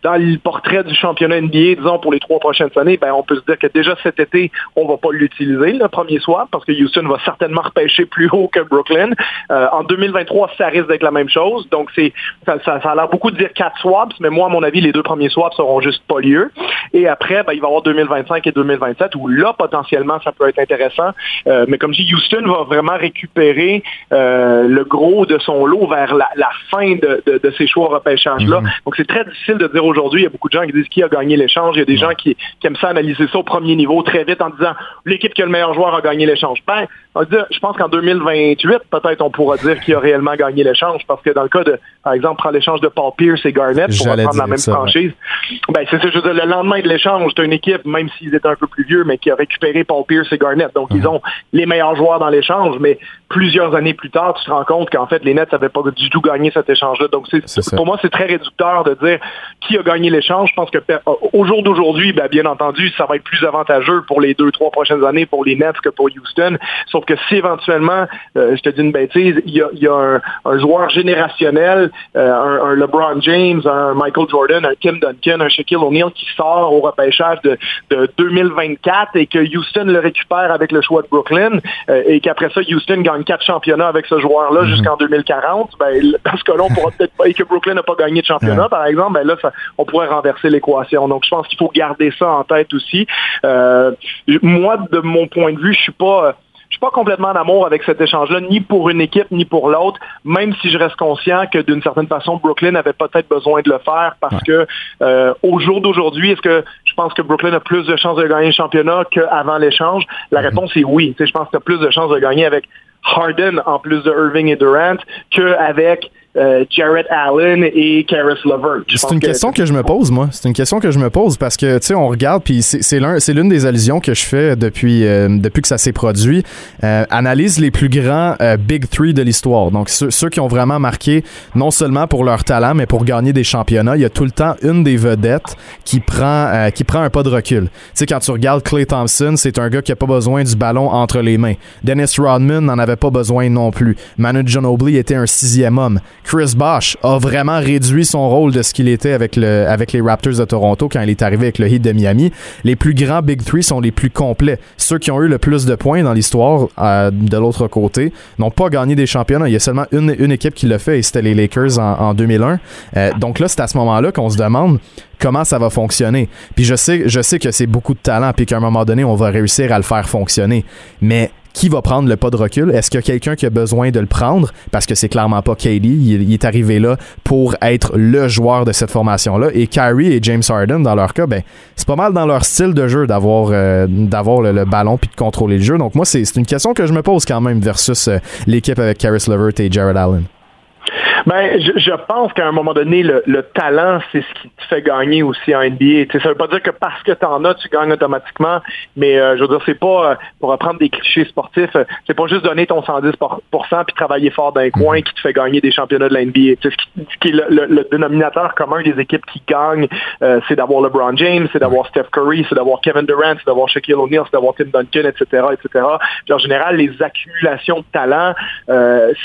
dans le portrait du championnat NBA, disons, pour les trois prochaines années, ben, on peut se dire que déjà cet été, on va pas l'utiliser, le premier swap, parce que Houston va certainement repêcher plus haut que Brooklyn. Euh, en 2023, ça risque d'être la même chose. Donc, c'est, ça, ça, a l'air beaucoup de dire quatre swaps, mais moi, à mon avis, les deux premiers swaps seront juste pas lieu. Et après, ben, il va y avoir 2025 et 2027, où là, potentiellement, ça peut être intéressant. Euh, mais comme je dis, Houston va vraiment récupérer euh, le gros de son lot vers la, fin de, de, de, ces choix repêchage-là. Mm-hmm. Donc, c'est très difficile de dire aujourd'hui, il y a beaucoup de gens qui disent qui a gagné l'échange. Il y a des gens qui, aiment ça analyser ça au premier niveau très vite en disant l'équipe qui a le meilleur joueur a gagné l'échange. Ben, je pense qu'en 2028, peut-être on pourra dire qui a réellement gagné l'échange parce que dans le cas de, par exemple, prendre l'échange de Paul Pierce et Garnett pour reprendre la même franchise. Ben, c'est ça, je veux dire, le lendemain de l'échange, c'est une équipe, même s'ils étaient un peu plus vieux, mais qui a récupéré Paul Pierce et Garnett. Donc, ils ont les meilleurs joueurs dans l'échange, mais plusieurs années plus tard, tu te rends compte qu'en fait, les Nets n'avaient pas du tout gagné cet échange-là. Donc, c'est, pour moi, c'est très réducteur de dire qui a gagné l'échange. Je pense que au jour d'aujourd'hui, ben, bien entendu, ça va être plus avantageux pour les deux, trois prochaines années pour les Nets que pour Houston. Sauf que si éventuellement, euh, je te dis une bêtise, il y a, un, joueur générationnel, euh, un, LeBron James, un Michael Jordan, un Kim Duncan, un Shaquille O'Neal qui sort au repêchage de, 2024 et que Houston le récupère avec le choix de Brooklyn euh, et qu'après ça, Houston gagne quatre championnats avec ce joueur-là mhm. jusqu'en 2040, ben, parce que là, on pourra peut-être pas, et que Brooklyn n'a pas gagné de championnat, par exemple, ben là, on pourrait renverser l'équation. Donc, je pense qu'il faut garder ça en tête aussi. moi, de mon point de vue, je suis pas pas complètement en amour avec cet échange-là, ni pour une équipe, ni pour l'autre, même si je reste conscient que d'une certaine façon, Brooklyn avait peut-être besoin de le faire parce que euh, au jour d'aujourd'hui, est-ce que je pense que Brooklyn a plus de chances de gagner le championnat qu'avant l'échange? La mm-hmm. réponse est oui. je pense que tu as plus de chances de gagner avec Harden en plus de Irving et Durant qu'avec euh, Jarrett Allen et Karis Levert. C'est une question que je me pose, moi. C'est une question que je me pose parce que, tu sais, on regarde, puis c'est l'un, c'est l'une des allusions que je fais depuis, euh, depuis que ça s'est produit. Euh, analyse les plus grands Big Three de l'histoire. Donc, ceux, ceux, qui ont vraiment marqué, non seulement pour leur talent, mais pour gagner des championnats. Il y a tout le temps une des vedettes qui prend, qui prend un pas de recul. Tu sais, quand tu regardes Clay Thompson, c'est un gars qui a pas besoin du ballon entre les mains. Dennis Rodman n'en avait pas besoin non plus. Manu Ginobili était un sixième homme. Chris Bosh a vraiment réduit son rôle de ce qu'il était avec, le, avec les Raptors de Toronto quand il est arrivé avec le Heat de Miami. Les plus grands Big Three sont les plus complets. Ceux qui ont eu le plus de points dans l'histoire euh, de l'autre côté n'ont pas gagné des championnats. Il y a seulement une, une équipe qui l'a fait et c'était les Lakers en, 2001. Euh, donc là, c'est à ce moment-là qu'on se demande comment ça va fonctionner. Puis je sais, je sais que c'est beaucoup de talent puis qu'à un moment donné, on va réussir à le faire fonctionner. Mais qui va prendre le pas de recul? Est-ce qu'il y a quelqu'un qui a besoin de le prendre? Parce que c'est clairement pas KD. Il, est arrivé là pour être le joueur de cette formation-là. Et Kyrie et James Harden, dans leur cas, ben, c'est pas mal dans leur style de jeu d'avoir euh, d'avoir le, ballon puis de contrôler le jeu. Donc moi, c'est une question que je me pose quand même versus euh, l'équipe avec Caris Levert et Jared Allen. Ben, je, je pense qu'à un moment donné, le, le talent, c'est ce qui te fait gagner aussi en NBA. sais, ça veut pas dire que parce que tu en as, tu gagnes automatiquement, mais euh, je veux dire, c'est pas, euh, pour reprendre des clichés sportifs, euh, c'est pas juste donner ton 110% puis travailler fort d'un coin mhm. qui te fait gagner des championnats de la NBA. Ce qui, ce qui est le, le, dénominateur commun des équipes qui gagnent, c'est d'avoir LeBron James, c'est d'avoir Steph Curry, c'est d'avoir Kevin Durant, c'est d'avoir Shaquille O'Neal, c'est d'avoir Tim Duncan, etc., etc. Puis en général, les accumulations de talent,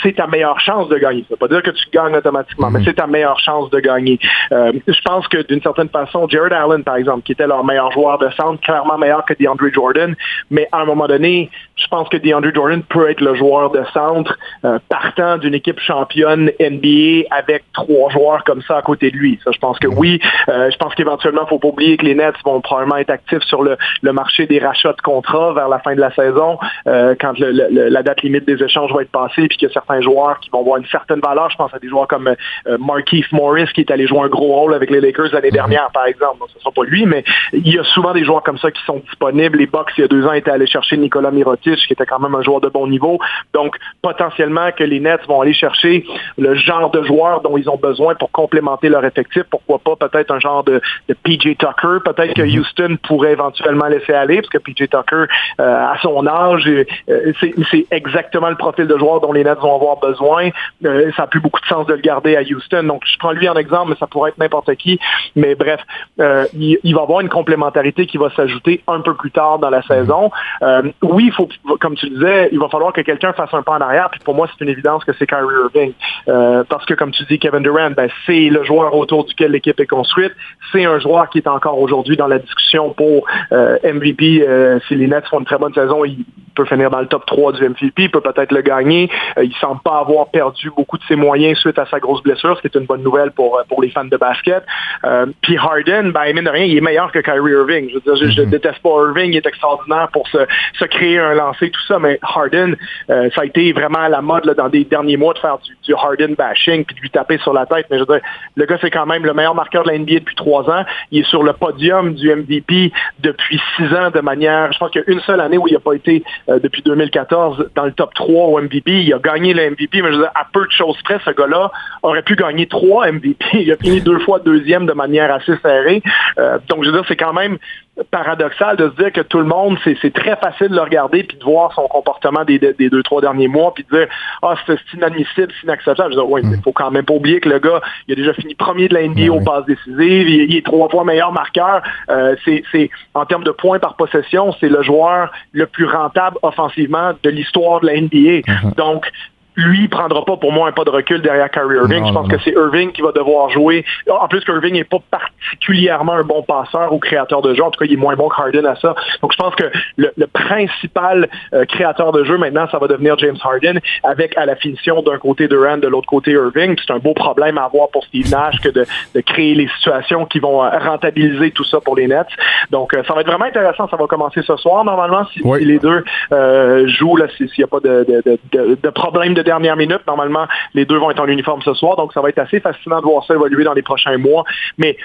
c'est ta meilleure chance de gagner. Ça pas dire que tu gagne automatiquement, mais mhm. c'est ta meilleure chance de gagner. Euh, je pense que d'une certaine façon, Jared Allen, par exemple, qui était leur meilleur joueur de centre, clairement meilleur que DeAndre Jordan, mais à un moment donné, je pense que DeAndre Jordan peut être le joueur de centre euh, partant d'une équipe championne NBA avec trois joueurs comme ça à côté de lui. Ça, je pense que oui. Euh, je pense qu'éventuellement, il faut pas oublier que les Nets vont probablement être actifs sur le, le marché des rachats de contrats vers la fin de la saison, quand le, la date limite des échanges va être passée, puis qu'il y a certains joueurs qui vont avoir une certaine valeur. Je pense à des joueurs comme euh, Markeith Morris qui est allé jouer un gros rôle avec les Lakers l'année mhm. dernière, par exemple. Donc, ce ne sera pas lui, mais il y a souvent des joueurs comme ça qui sont disponibles. Les Bucks, il y a deux ans, étaient allés chercher Nicolas Mirotic, qui était quand même un joueur de bon niveau. Donc, potentiellement que les Nets vont aller chercher le genre de joueurs dont ils ont besoin pour complémenter leur effectif. Pourquoi pas peut-être un genre de, PJ Tucker. Peut-être que mhm. Houston pourrait éventuellement laisser aller, parce que PJ Tucker, euh, à son âge, euh, c'est exactement le profil de joueur dont les Nets vont avoir besoin. ça n'a plus beaucoup de sens de le garder à Houston. Donc, je prends lui en exemple, mais ça pourrait être n'importe qui. Mais bref, euh, il, va avoir une complémentarité qui va s'ajouter un peu plus tard dans la saison. Euh, oui, il faut, comme tu disais, il va falloir que quelqu'un fasse un pas en arrière. Puis pour moi, c'est une évidence que c'est Kyrie Irving. Euh, parce que, comme tu dis, Kevin Durant, ben, c'est le joueur autour duquel l'équipe est construite. C'est un joueur qui est encore aujourd'hui dans la discussion pour MVP. si les Nets font une très bonne saison, il peut finir dans le top 3 du MVP, il peut peut-être le gagner. il semble pas avoir perdu beaucoup de ses moyens suite à sa grosse blessure, ce qui est une bonne nouvelle pour, euh, pour les fans de basket. Euh, puis Harden, ben, mine de rien, il est meilleur que Kyrie Irving. Je veux dire, je, mhm. déteste pas Irving, il est extraordinaire pour se, se créer un lancer, tout ça, mais Harden, euh, ça a été vraiment à la mode là, dans des derniers mois de faire du, du Harden bashing puis de lui taper sur la tête. Mais je veux dire, le gars, c'est quand même le meilleur marqueur de la NBA depuis trois ans. Il est sur le podium du MVP depuis six ans de manière, je pense qu'il y a une seule année où il n'a pas été depuis 2014 dans le top 3 au MVP. Il a gagné le MVP, mais je veux dire, à peu de choses près, ce gars-là aurait pu gagner trois MVP. Il a fini deux fois deuxième de manière assez serrée. Euh, donc, je veux dire, c'est quand même paradoxal de se dire que tout le monde, c'est très facile de le regarder puis de voir son comportement des, des deux, trois derniers mois puis de dire Ah, c'est inadmissible, c'est inacceptable. Je veux dire, oui, il faut quand même pas oublier que le gars, il a déjà fini premier de la NBA aux passes décisives, il, est trois fois meilleur marqueur. Euh, c'est en termes de points par possession, c'est le joueur le plus rentable offensivement de l'histoire de la NBA. Uh-huh. Donc, lui prendra pas pour moi un pas de recul derrière Kyrie Irving. je pense que c'est Irving qui va devoir jouer. En plus, Irving n'est pas particulièrement un bon passeur ou créateur de jeu. En tout cas, il est moins bon que Harden à ça. Donc, je pense que le, principal euh, créateur de jeu maintenant, ça va devenir James Harden, avec à la finition d'un côté Durant, de l'autre côté Irving. C'est un beau problème à avoir pour Steve Nash que de, créer les situations qui vont euh, rentabiliser tout ça pour les Nets. Donc, euh, ça va être vraiment intéressant. Ça va commencer ce soir, normalement, si, les deux jouent, s'il n'y a pas de, de, de problème de dernière minute. Normalement, les deux vont être en uniforme ce soir, donc ça va être assez fascinant de voir ça évoluer dans les prochains mois. Mais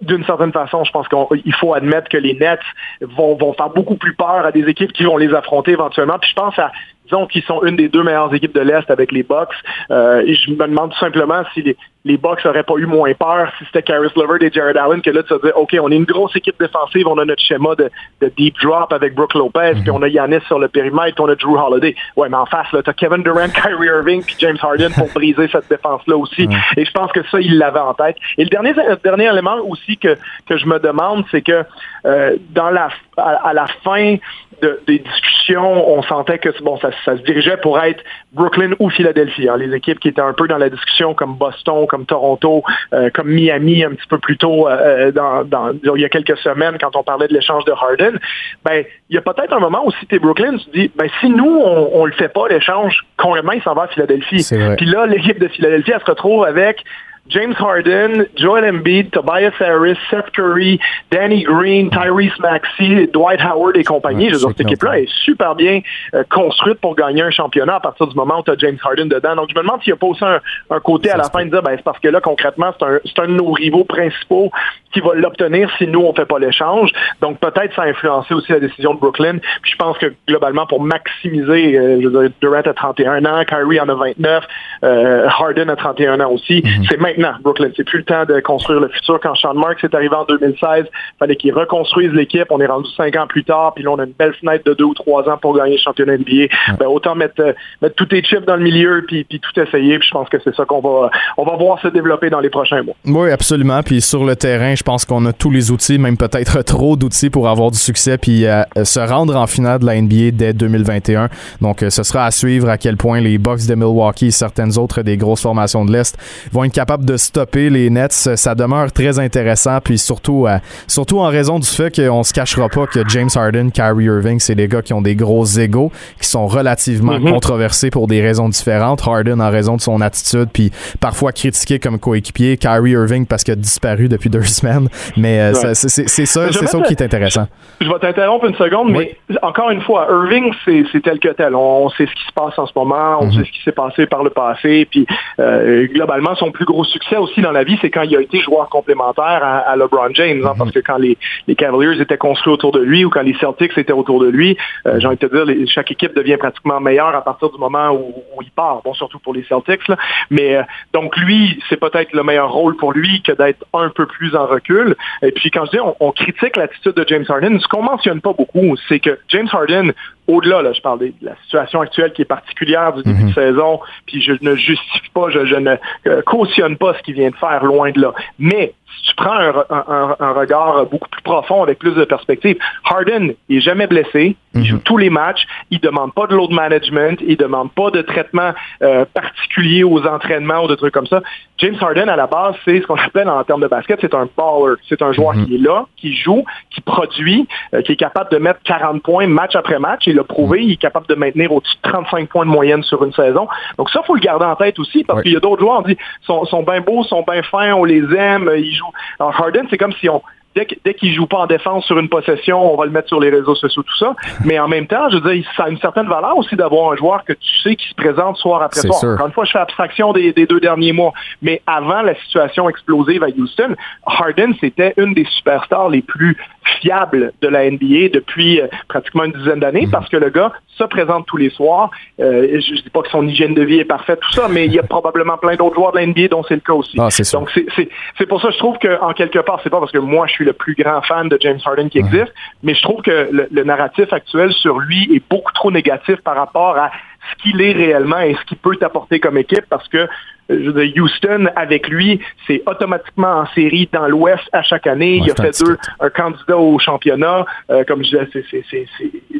d'une certaine façon, je pense qu'il faut admettre que les Nets vont, vont faire beaucoup plus peur à des équipes qui vont les affronter éventuellement. Puis je pense à disons qu'ils sont une des deux meilleures équipes de l'Est avec les Bucks. Euh, et je me demande tout simplement si les, les Bucks n'auraient pas eu moins peur si c'était Caris Levert et Jared Allen que là tu te dis OK, on est une grosse équipe défensive, on a notre schéma de, de deep drop avec Brooke Lopez, puis on a Yanis sur le périmètre, on a Drew Holiday. Ouais, mais en face là, t'as Kevin Durant, Kyrie Irving puis James Harden pour briser cette défense là aussi. Et je pense que ça il l'avait en tête. Et le dernier dernier élément aussi que que je me demande, c'est que euh, dans la à, la fin de, des discussions, on sentait que bon, ça, ça, se dirigeait pour être Brooklyn ou Philadelphie. Hein, les équipes qui étaient un peu dans la discussion, comme Boston, comme Toronto, euh, comme Miami un petit peu plus tôt euh, dans, dans, il y a quelques semaines quand on parlait de l'échange de Harden. Ben, il y a peut-être un moment où si t'es Brooklyn, tu dis, ben si nous on, on le fait pas l'échange, concrètement il s'en va à Philadelphie. Puis là, l'équipe de Philadelphie, elle se retrouve avec James Harden, Joel Embiid, Tobias Harris, Seth Curry, Danny Green, Tyrese Maxey, Dwight Howard et compagnie. je veux dire, cette équipe-là est super bien euh, construite pour gagner un championnat à partir du moment où tu as James Harden dedans. Donc, je me demande s'il n'y a pas aussi un, côté à la fin de dire, ben, c'est parce que là, concrètement, c'est un, un de nos rivaux principaux qui va l'obtenir si nous, on fait pas l'échange. Donc, peut-être ça a influencé aussi la décision de Brooklyn. Puis je pense que, globalement, pour maximiser, euh, je veux dire, Durant a 31 ans, Kyrie en a 29, euh, Harden a 31 ans aussi, mhm. c'est maintenant Brooklyn. C'est plus le temps de construire le futur. Quand Sean Marks est arrivé en 2016, il fallait qu'il reconstruise l'équipe. On est rendu cinq ans plus tard, puis là, on a une belle fenêtre de deux ou trois ans pour gagner le championnat NBA. Ben, autant mettre, euh, mettre tous tes chips dans le milieu, puis, puis tout essayer. Puis je pense que c'est ça qu'on va, on va voir se développer dans les prochains mois. Oui, absolument. Puis sur le terrain, je pense qu'on a tous les outils, même peut-être trop d'outils pour avoir du succès, puis euh, se rendre en finale de la NBA dès 2021. Donc, euh, ce sera à suivre à quel point les Bucks de Milwaukee et certaines autres des grosses formations de l'Est vont être capables de stopper les Nets. Ça demeure très intéressant, puis surtout, euh, surtout en raison du fait qu'on se cachera pas que James Harden, Kyrie Irving, c'est des gars qui ont des gros égaux, qui sont relativement mhm. controversés pour des raisons différentes. Harden en raison de son attitude, puis parfois critiqué comme coéquipier. Kyrie Irving parce qu'il a disparu depuis deux semaines. Mais euh, c'est ça, c'est ça qui est intéressant. Je vais t'interrompre une seconde, mais encore une fois, Irving, c'est tel que tel. On sait ce qui se passe en ce moment, on mhm. sait ce qui s'est passé par le passé, puis euh, globalement, son plus gros succès aussi dans la vie, c'est quand il a été joueur complémentaire à, LeBron James, hein, parce que quand les, Cavaliers étaient construits autour de lui ou quand les Celtics étaient autour de lui, euh, j'ai envie de te dire, chaque équipe devient pratiquement meilleure à partir du moment où, il part. Bon, surtout pour les Celtics, là. mais donc lui, c'est peut-être le meilleur rôle pour lui que d'être un peu plus en recul. Et puis quand je dis on, critique l'attitude de James Harden, ce qu'on mentionne pas beaucoup, c'est que James Harden, au-delà, là, je parle de la situation actuelle qui est particulière du début de mhm. saison, puis je ne justifie pas, je, ne euh, cautionne pas ce qu'il vient de faire, loin de là. Mais si tu prends un, regard beaucoup plus profond avec plus de perspective, Harden il est jamais blessé, il joue mhm. tous les matchs, il demande pas de load management, il demande pas de traitement euh, particulier aux entraînements ou de trucs comme ça. James Harden à la base, c'est ce qu'on appelle en termes de basket, c'est un baller, c'est un joueur mhm. qui est là, qui joue, qui produit, euh, qui est capable de mettre 40 points match après match. Il l'a prouvé, il est capable de maintenir au-dessus de 35 points de moyenne sur une saison. Donc ça, faut le garder en tête aussi parce qu'il y a d'autres joueurs, on dit, sont, sont bien beaux, sont bien fins, on les aime, ils jouent alors Harden, c'est comme si on dès, dès qu'il joue pas en défense sur une possession, on va le mettre sur les réseaux sociaux, tout ça. Mais en même temps, je veux dire, ça a une certaine valeur aussi d'avoir un joueur que tu sais qui se présente soir après soir. Encore une fois, je fais abstraction des, deux derniers mois. Mais avant la situation explosive à Houston, Harden, c'était une des superstars les plus fiables de la NBA depuis euh, pratiquement une dizaine d'années mm-hmm. parce que le gars se présente tous les soirs. Euh, je, ne dis pas que son hygiène de vie est parfaite, tout ça, mais il y a probablement plein d'autres joueurs de la NBA dont c'est le cas aussi. Ah, Donc c'est pour ça que je trouve qu'en quelque part, c'est pas parce que moi je suis le plus grand fan de James Harden qui existe, mais je trouve que le, narratif actuel sur lui est beaucoup trop négatif par rapport à ce qu'il est réellement et ce qu'il peut apporter comme équipe parce que je Houston, avec lui, c'est automatiquement en série dans l'Ouest à chaque année. il a fait deux, un candidat au championnat. Euh, comme je disais,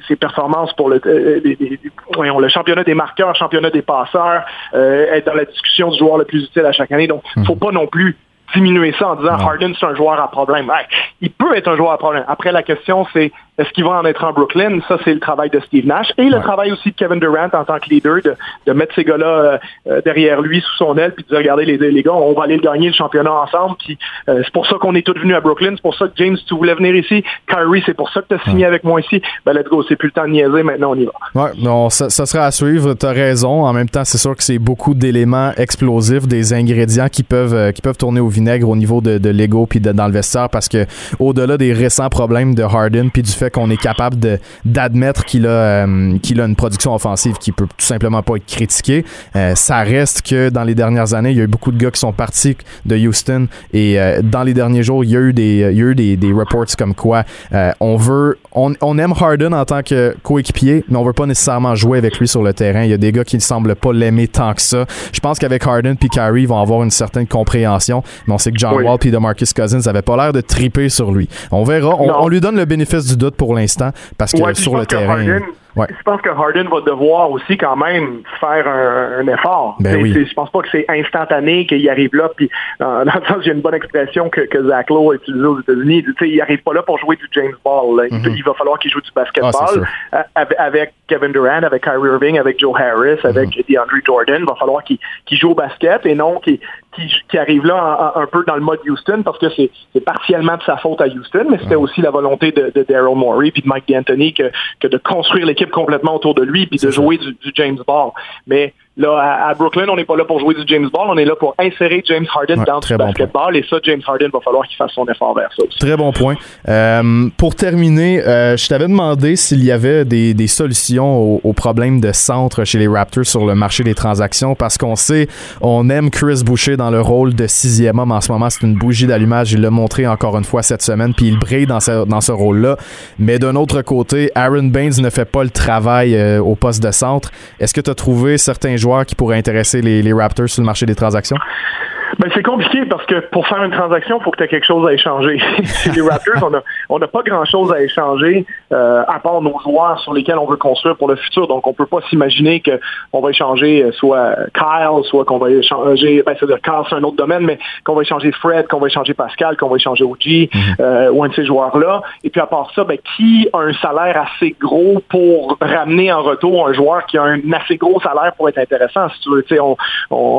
ses performances pour le, euh, le championnat des marqueurs, championnat des passeurs, euh, être dans la discussion du joueur le plus utile à chaque année. Donc, il ne faut pas non plus diminuer ça en disant Harden c'est un joueur à problème. il peut être un joueur à problème. Après la question c'est Est-ce qu'il va en être en Brooklyn? Ça, c'est le travail de Steve Nash. Et le travail aussi de Kevin Durant en tant que leader, de, mettre ces gars-là euh, euh, derrière lui, sous son aile, puis de dire, regardez les, les gars, on va aller gagner le championnat ensemble. Puis euh, c'est pour ça qu'on est tous venus à Brooklyn. C'est pour ça que James, tu voulais venir ici. Kyrie, c'est pour ça que tu as signé avec moi ici. Ben let's go, c'est plus le temps de niaiser, maintenant on y va. Ouais, non, ça, sera à suivre, tu as raison. En même temps, c'est sûr que c'est beaucoup d'éléments explosifs, des ingrédients qui peuvent, qui peuvent tourner au vinaigre au niveau de, de l'ego puis dans le vestiaire parce que au-delà des récents problèmes de Harden puis du fait qu'on est capable d'admettre qu'il a, euh, qu'il a une production offensive qui peut tout simplement pas être critiquée. Euh, ça reste que dans les dernières années, il y a eu beaucoup de gars qui sont partis de Houston et euh, dans les derniers jours, il y a eu des, il y a eu des, des reports comme quoi on veut, on, on, aime Harden en tant que coéquipier, mais on veut pas nécessairement jouer avec lui sur le terrain. Il y a des gars qui ne semblent pas l'aimer tant que ça. Je pense qu'avec Harden puis Kyrie, vont avoir une certaine compréhension, mais on sait que John Wall puis DeMarcus Cousins n'avaient pas l'air de triper sur lui. On verra. On, lui donne le bénéfice du doute pour l'instant parce que sur le terrain. Je pense que Harden va devoir aussi quand même faire un, effort. Ben oui. Je pense pas que c'est instantané qu'il arrive là. Puis dans le sens, j'ai une bonne expression que, que Zach Lowe a utilisée aux États-Unis. Il arrive pas là pour jouer du James Ball. Mm-hmm. il, va falloir qu'il joue du basketball ah, avec Kevin Durant, avec Kyrie Irving, avec Joe Harris, avec mm-hmm. DeAndre Jordan. Il va falloir qu'il joue au basket et non qu'il qui, arrive là un peu dans le mode Houston parce que c'est partiellement de sa faute à Houston, mais c'était aussi la volonté de, de Daryl Morey puis de Mike D'Antoni que, que de construire l'équipe complètement autour de lui puis de jouer du, du James Ball. Mais Là, à, Brooklyn, on n'est pas là pour jouer du James Ball, on est là pour insérer James Harden dans le basketball. Et ça, James Harden va falloir qu'il fasse son effort vers ça aussi. Très bon point. Euh, pour terminer, euh, je t'avais demandé s'il y avait des, des solutions aux, problèmes de centre chez les Raptors sur le marché des transactions, parce qu'on sait, on aime Chris Boucher dans le rôle de sixième homme en ce moment. C'est une bougie d'allumage. Il l'a montré encore une fois cette semaine, puis il brille dans ce, dans ce rôle-là. Mais d'un autre côté, Aaron Baines ne fait pas le travail euh, au poste de centre. Est-ce que tu as trouvé certains qui pourraient intéresser les, les Raptors sur le marché des transactions? Ben, c'est compliqué parce que pour faire une transaction, il faut que tu aies quelque chose à échanger. Chez les Raptors, on n'a on a pas grand-chose à échanger euh, à part nos joueurs sur lesquels on veut construire pour le futur. Donc, on peut pas s'imaginer qu'on va échanger euh, soit Kyle, soit qu'on va échanger, ben, c'est-à-dire Kyle, c'est un autre domaine, mais qu'on va échanger Fred, qu'on va échanger Pascal, qu'on va échanger OG, mhm. euh, ou un de ces joueurs-là. Et puis, à part ça, ben, qui a un salaire assez gros pour ramener en retour un joueur qui a un assez gros salaire pour être intéressant, si tu veux.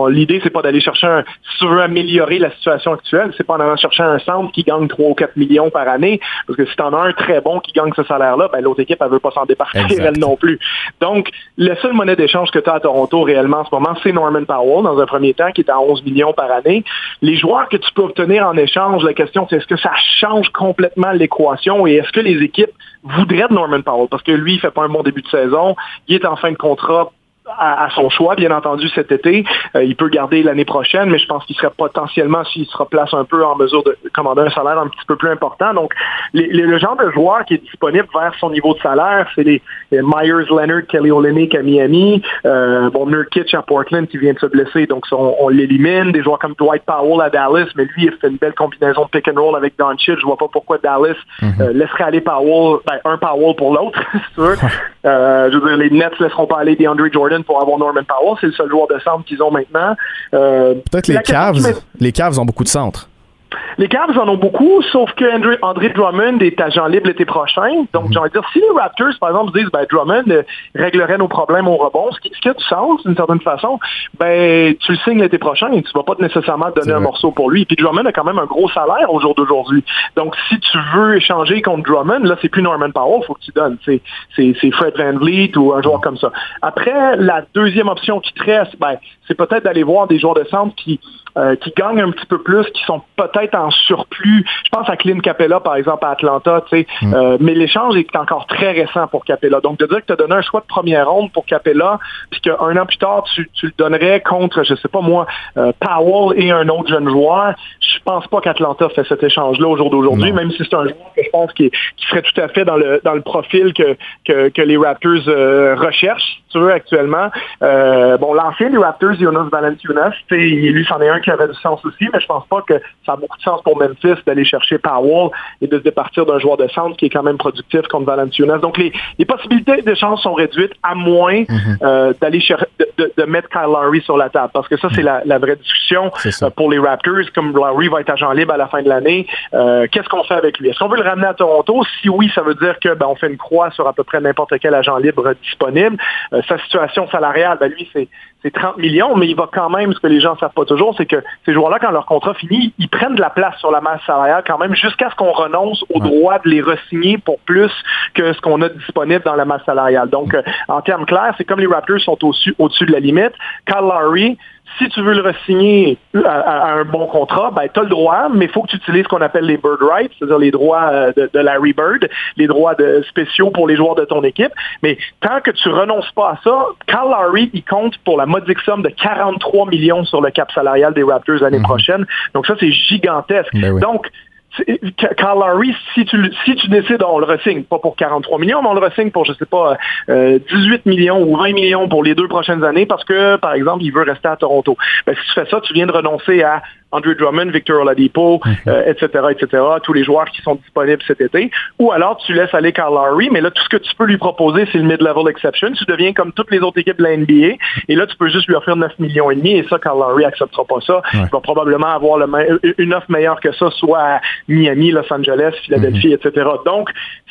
L'idée, c'est pas d'aller chercher un veut améliorer la situation actuelle, c'est pas en allant chercher un centre qui gagne 3 ou 4 millions par année, parce que si tu en as un très bon qui gagne ce salaire-là, ben, l'autre équipe, elle veut pas s'en départir, elle non plus. Donc, la seule monnaie d'échange que tu as à Toronto réellement en ce moment, c'est Norman Powell, dans un premier temps, qui est à 11 millions par année. Les joueurs que tu peux obtenir en échange, la question, c'est est-ce que ça change complètement l'équation et est-ce que les équipes voudraient de Norman Powell? Parce que lui, il fait pas un bon début de saison, il est en fin de contrat à, son choix, bien entendu, cet été. Euh, il peut garder l'année prochaine, mais je pense qu'il serait potentiellement, s'il se replace un peu en mesure de commander un salaire un petit peu plus important. Donc, le genre de joueur qui est disponible vers son niveau de salaire, c'est les, Myers, Leonard, Kelly Olynyk à Miami, euh, bon, Nurkic à Portland qui vient de se blesser, donc on, l'élimine. Des joueurs comme Dwight Powell à Dallas, mais lui, il fait une belle combinaison de pick and roll avec Doncic. Je vois pas pourquoi Dallas euh, laisserait aller Powell, ben, un Powell pour l'autre, c'est sûr. Euh, je veux dire, les Nets laisseront pas aller DeAndre Jordan pour avoir Norman Powell. C'est le seul joueur de centre qu'ils ont maintenant. Euh, Peut-être les Cavs. Les Cavs ont beaucoup de centres. Les Cavs en ont beaucoup, sauf que André, Drummond est agent libre l'été prochain. Donc, mhm. j'ai envie de dire, si les Raptors, par exemple, disent, ben, Drummond euh, réglerait nos problèmes au rebond, ce qui, ce qui a du sens, d'une certaine façon, ben, tu le signes l'été prochain et tu vas pas nécessairement donner un morceau pour lui. Puis Drummond a quand même un gros salaire au jour d'aujourd'hui. Donc, si tu veux échanger contre Drummond, là, c'est plus Norman Powell, faut que tu donnes. C'est, c'est, Fred Van Vliet ou un joueur comme ça. Après, la deuxième option qui te reste, ben, c'est peut-être d'aller voir des joueurs de centre qui, euh, qui gagnent un petit peu plus, qui sont peut-être en surplus. Je pense à Clint Capella, par exemple, à Atlanta, tu sais. Mm. Euh, mais l'échange est encore très récent pour Capella. Donc, de dire que tu as donné un choix de première ronde pour Capella, puis qu'un an plus tard, tu, tu, le donnerais contre, je sais pas moi, euh, Powell et un autre jeune joueur, je pense pas qu'Atlanta fait cet échange-là au jour d'aujourd'hui, même si c'est un joueur que je pense qui, qui, serait tout à fait dans le, dans le profil que, que, que les Raptors recherchent, tu veux, actuellement. bon, l'ancien des Raptors, Jonas Valanciunas, lui, c'en est un qui avait du sens aussi, mais je pense pas que ça beaucoup de sens pour Memphis d'aller chercher Powell et de se départir d'un joueur de centre qui est quand même productif contre Valanciunas. Donc les, les possibilités d'échange sont réduites à moins mhm. euh, d'aller de, de, mettre Kyle Lowry sur la table parce que ça c'est la, la, vraie discussion euh, pour les Raptors. Comme Lowry va être agent libre à la fin de l'année, euh, qu'est-ce qu'on fait avec lui? Est-ce qu'on veut le ramener à Toronto? Si oui, ça veut dire que ben, on fait une croix sur à peu près n'importe quel agent libre disponible. sa situation salariale, ben, lui c'est 30 millions, mais il va quand même, ce que les gens ne savent pas toujours, c'est que ces joueurs-là, quand leur contrat finit, ils prennent de la place sur la masse salariale quand même jusqu'à ce qu'on renonce au droit de les resigner pour plus que ce qu'on a disponible dans la masse salariale. Donc, euh, en termes clairs, c'est comme les Raptors sont au-dessus au de la limite. Kyle Lowry, si tu veux le re-signer à, un bon contrat, ben, tu as le droit, mais il faut que tu utilises ce qu'on appelle les bird rights, c'est-à-dire les droits euh, de, de, Larry Bird, les droits de, spéciaux pour les joueurs de ton équipe. Mais tant que tu renonces pas à ça, Carl Larry, il compte pour la modique somme de 43 millions sur le cap salarial des Raptors l'année mhm. prochaine. Donc ça, c'est gigantesque. Ben Donc, Carl Lowry, si tu, si tu décides, on le ressigne, pas pour 43 millions, mais on le ressigne pour, je sais pas, 18 euh, millions ou 20 millions pour les deux prochaines années parce que, par exemple, il veut rester à Toronto. Ben, si tu fais ça, tu viens de renoncer à Andrew Drummond, Victor Oladipo, etc., mhm. etc., euh, tous les joueurs qui sont disponibles cet été. Ou alors, tu laisses aller Carl Lowry, mais là, tout ce que tu peux lui proposer, c'est le mid-level exception. Tu deviens comme toutes les autres équipes de la NBA, et là, tu peux juste lui offrir 9 millions et demi, et ça, Carl Lowry acceptera pas ça. Il va probablement avoir une offre meilleure que ça, soit à Miami, Los Angeles, Philadelphie, mhm. etc. Donc,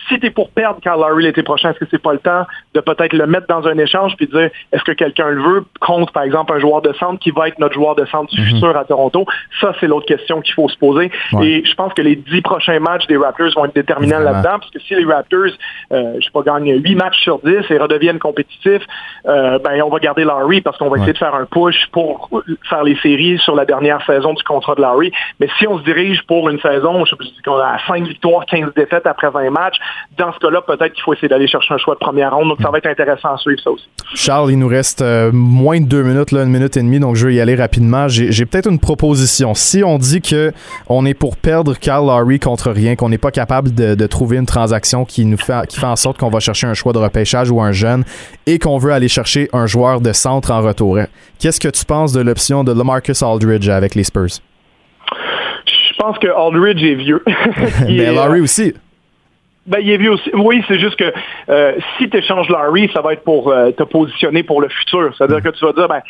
si tu es pour perdre Carl Lowry l'été prochain, est-ce que c'est pas le temps de peut-être le mettre dans un échange puis dire est-ce que quelqu'un le veut contre, par exemple, un joueur de centre qui va être notre joueur de centre du mhm. futur à Toronto? Ça, c'est l'autre question qu'il faut se poser. Et je pense que les dix prochains matchs des Raptors vont être déterminants là-dedans, parce que si les Raptors, euh, je sais pas, gagnent huit matchs sur dix et redeviennent compétitifs, euh, ben on va garder Larry parce qu'on va essayer de faire un push pour faire les séries sur la dernière saison du contrat de Larry. Mais si on se dirige pour une saison, je sais pas, qu'on a 5 victoires, 15 défaites après 20 matchs, dans ce cas-là, peut-être qu'il faut essayer d'aller chercher un choix de première ronde. Donc, ça va être intéressant à suivre ça aussi. Charles, il nous reste euh, moins de deux minutes, là, une minute et demie, donc je vais y aller rapidement. J'ai peut-être une proposition. Si on dit que on est pour perdre Carl Lowry contre rien, qu'on n'est pas capable de, trouver une transaction qui nous fait, qui fait en sorte qu'on va chercher un choix de repêchage ou un jeune et qu'on veut aller chercher un joueur de centre en retour. Qu'est-ce que tu penses de l'option de LaMarcus Aldridge avec les Spurs? Je pense que Aldridge est vieux. Mais Lowry aussi. Ben, il est aussi. Oui, c'est juste que euh, si tu échanges Larry, ça va être pour euh, te positionner pour le futur. C'est-à-dire que tu vas dire, ben,